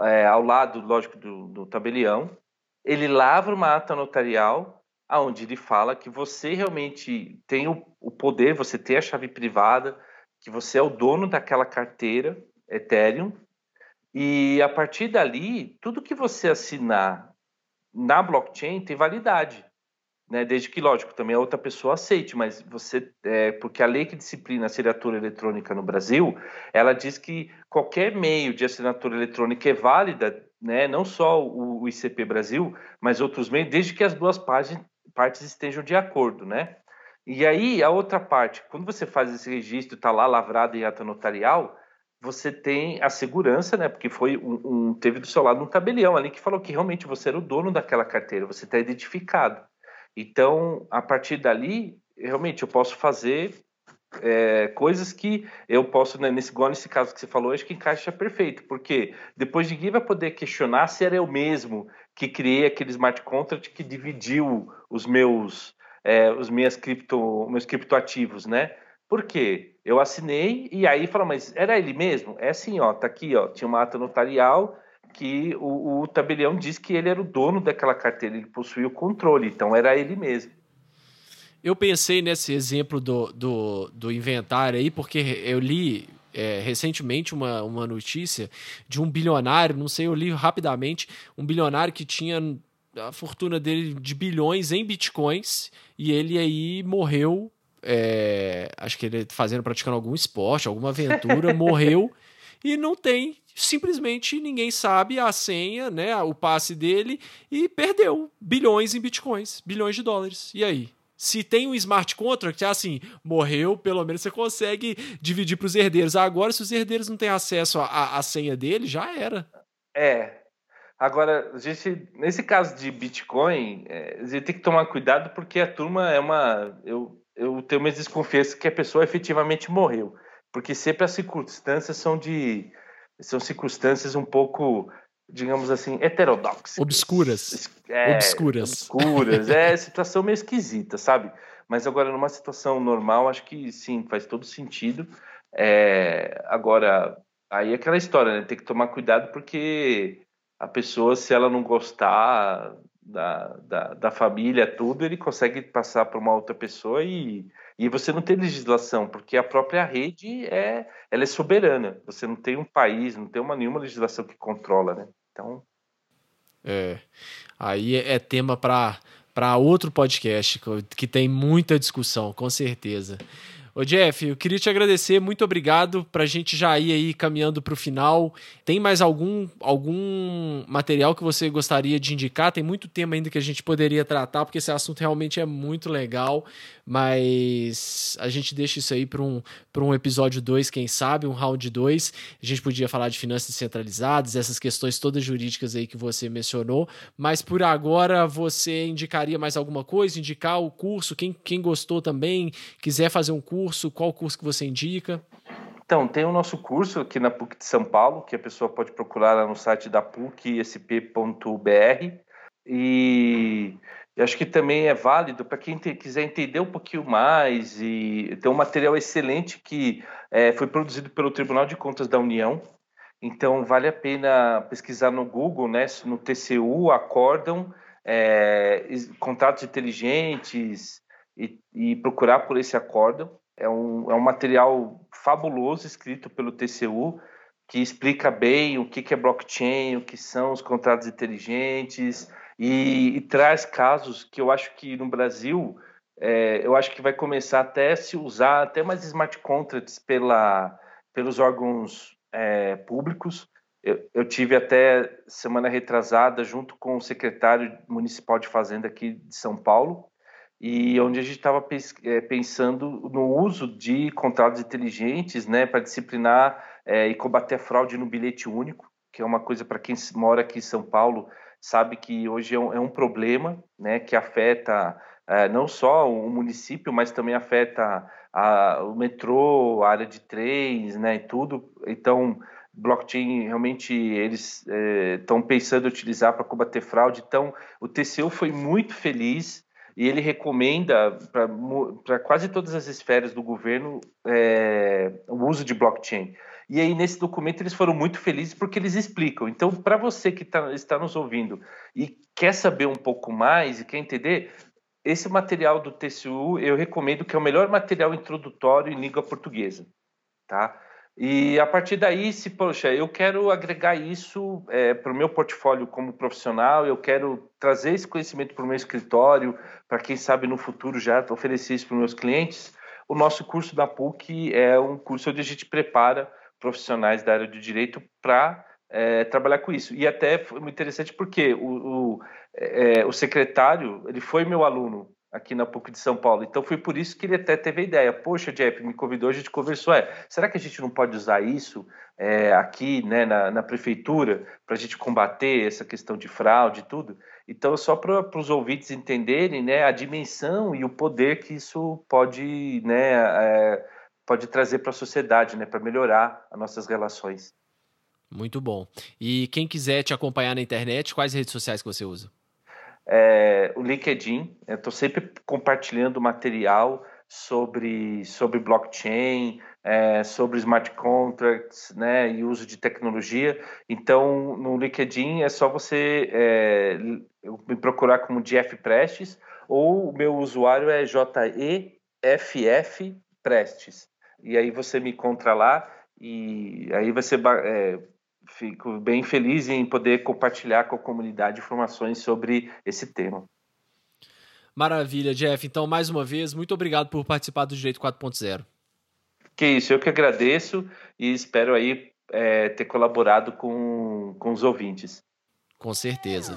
é, ao lado, lógico, do, do tabelião. Ele lavra uma ata notarial aonde ele fala que você realmente tem o, o, poder, você tem a chave privada, que você é o dono daquela carteira Ethereum, e a partir dali, tudo que você assinar na blockchain tem validade. Né? Desde que, lógico, também a outra pessoa aceite, mas você, é, porque a lei que disciplina a assinatura eletrônica no Brasil, ela diz que qualquer meio de assinatura eletrônica é válida, né? não só o, ICP Brasil, mas outros meios, desde que as duas partes, partes estejam de acordo, né? E aí, a outra parte, quando você faz esse registro, está lá lavrado em ata notarial, você tem a segurança, né? Porque foi um, um, teve do seu lado um tabelião ali que falou que realmente você era o dono daquela carteira, você está identificado. Então, a partir dali, realmente eu posso fazer é, coisas que eu posso, né, nesse, igual nesse caso que você falou, acho que encaixa perfeito, porque depois ninguém vai poder questionar se era eu mesmo que criei aquele smart contract que dividiu os meus, é, os minhas cripto, meus criptoativos, né? Por quê? Eu assinei e aí falou, mas era ele mesmo? É assim, ó, tá aqui, ó, tinha uma ata notarial que o, o tabelião disse que ele era o dono daquela carteira, ele possuía o controle, então era ele mesmo. Eu pensei nesse exemplo do, do, do inventário aí, porque eu li é, recentemente uma, uma notícia de um bilionário, não sei, eu li rapidamente, um bilionário que tinha a fortuna dele de bilhões em bitcoins e ele aí morreu. É, acho que ele fazendo, praticando algum esporte, alguma aventura, morreu e não tem simplesmente ninguém sabe a senha, né, o passe dele e perdeu bilhões em bitcoins, bilhões de dólares. E aí? Se tem um smart contract, é assim, morreu, pelo menos você consegue dividir para os herdeiros. Agora, se os herdeiros não têm acesso à, à senha dele, já era. É. Agora, a gente, nesse caso de Bitcoin, é, a gente tem que tomar cuidado porque a turma é uma. Eu, eu tenho minhas desconfianças que a pessoa efetivamente morreu. Porque sempre as circunstâncias são de. São circunstâncias um pouco digamos assim, heterodoxas. Obscuras. É, obscuras. Obscuras. é situação meio esquisita, sabe? Mas agora, numa situação normal, acho que sim, faz todo sentido. É, agora, aí é aquela história, né? Tem que tomar cuidado porque a pessoa, se ela não gostar da, da, da família, tudo, ele consegue passar para uma outra pessoa e e você não tem legislação, porque a própria rede é, ela é soberana. Você não tem um país, não tem uma, nenhuma legislação que controla, né? Então. É. Aí é, é tema para para outro podcast que tem muita discussão, com certeza. Ô Jeff, eu queria te agradecer, muito obrigado pra gente já ir aí caminhando pro final. Tem mais algum, algum material que você gostaria de indicar? Tem muito tema ainda que a gente poderia tratar, porque esse assunto realmente é muito legal, mas a gente deixa isso aí para um, um episódio 2, quem sabe, um round 2. A gente podia falar de finanças centralizadas, essas questões todas jurídicas aí que você mencionou, mas por agora você indicaria mais alguma coisa? Indicar o curso? Quem, quem gostou também, quiser fazer um curso, curso? Qual curso que você indica? Então, tem o nosso curso aqui na PUC de São Paulo, que a pessoa pode procurar lá no site da PUC, sp.br. E acho que também é válido para quem quiser entender um pouquinho mais. E tem um material excelente que é, foi produzido pelo Tribunal de Contas da União. Então, vale a pena pesquisar no Google, né, no TCU, acórdão, é, contratos inteligentes e, e procurar por esse acórdão. É um, é um material fabuloso escrito pelo TCU que explica bem o que, é blockchain, o que são os contratos inteligentes e, e traz casos que eu acho que no Brasil é, eu acho que vai começar até a se usar até mais smart contracts pela, pelos órgãos é, públicos. Eu, eu, tive até semana retrasada junto com o secretário municipal de fazenda aqui de São Paulo e onde a gente estava é, pensando no uso de contratos inteligentes né, para disciplinar é, e combater a fraude no bilhete único, que é uma coisa para quem mora aqui em São Paulo, sabe que hoje é um, é um problema né, que afeta é, não só o município, mas também afeta a, o metrô, a área de trens né, e tudo. Então, blockchain realmente eles estão é, pensando em utilizar para combater fraude. Então, o TCU foi muito feliz e ele recomenda para quase todas as esferas do governo é, o uso de blockchain. E aí, nesse documento, eles foram muito felizes porque eles explicam. Então, para você que tá, está nos ouvindo e quer saber um pouco mais e quer entender, esse material do TCU eu recomendo que é o melhor material introdutório em língua portuguesa. Tá? E a partir daí, se, poxa, eu quero agregar isso é, para o meu portfólio como profissional, eu quero trazer esse conhecimento para o meu escritório, para quem sabe no futuro já oferecer isso para os meus clientes, o nosso curso da PUC é um curso onde a gente prepara profissionais da área de direito para é, trabalhar com isso. E até foi muito interessante porque o, o, é, o secretário, ele foi meu aluno aqui na PUC de São Paulo. Então foi por isso que ele até teve a ideia. Poxa, Jeff, me convidou, a gente conversou. É, será que a gente não pode usar isso é, aqui né, na, na prefeitura para a gente combater essa questão de fraude e tudo? Então, só para os ouvintes entenderem né, a dimensão e o poder que isso pode, né, é, pode trazer para a sociedade, né, para melhorar as nossas relações. Muito bom. E quem quiser te acompanhar na internet, quais redes sociais que você usa? É, o LinkedIn. Eu estou sempre compartilhando material sobre, sobre blockchain, é, sobre smart contracts, né, e uso de tecnologia. Então, no LinkedIn é só você é, me procurar como Jeff Prestes ou o meu usuário é JEFF Prestes. E aí você me encontra lá e aí você é, fico bem feliz em poder compartilhar com a comunidade informações sobre esse tema. Maravilha, Jeff. Então, mais uma vez, muito obrigado por participar do Direito 4.0. Que isso, eu que agradeço e espero aí é, ter colaborado com, com os ouvintes. Com certeza.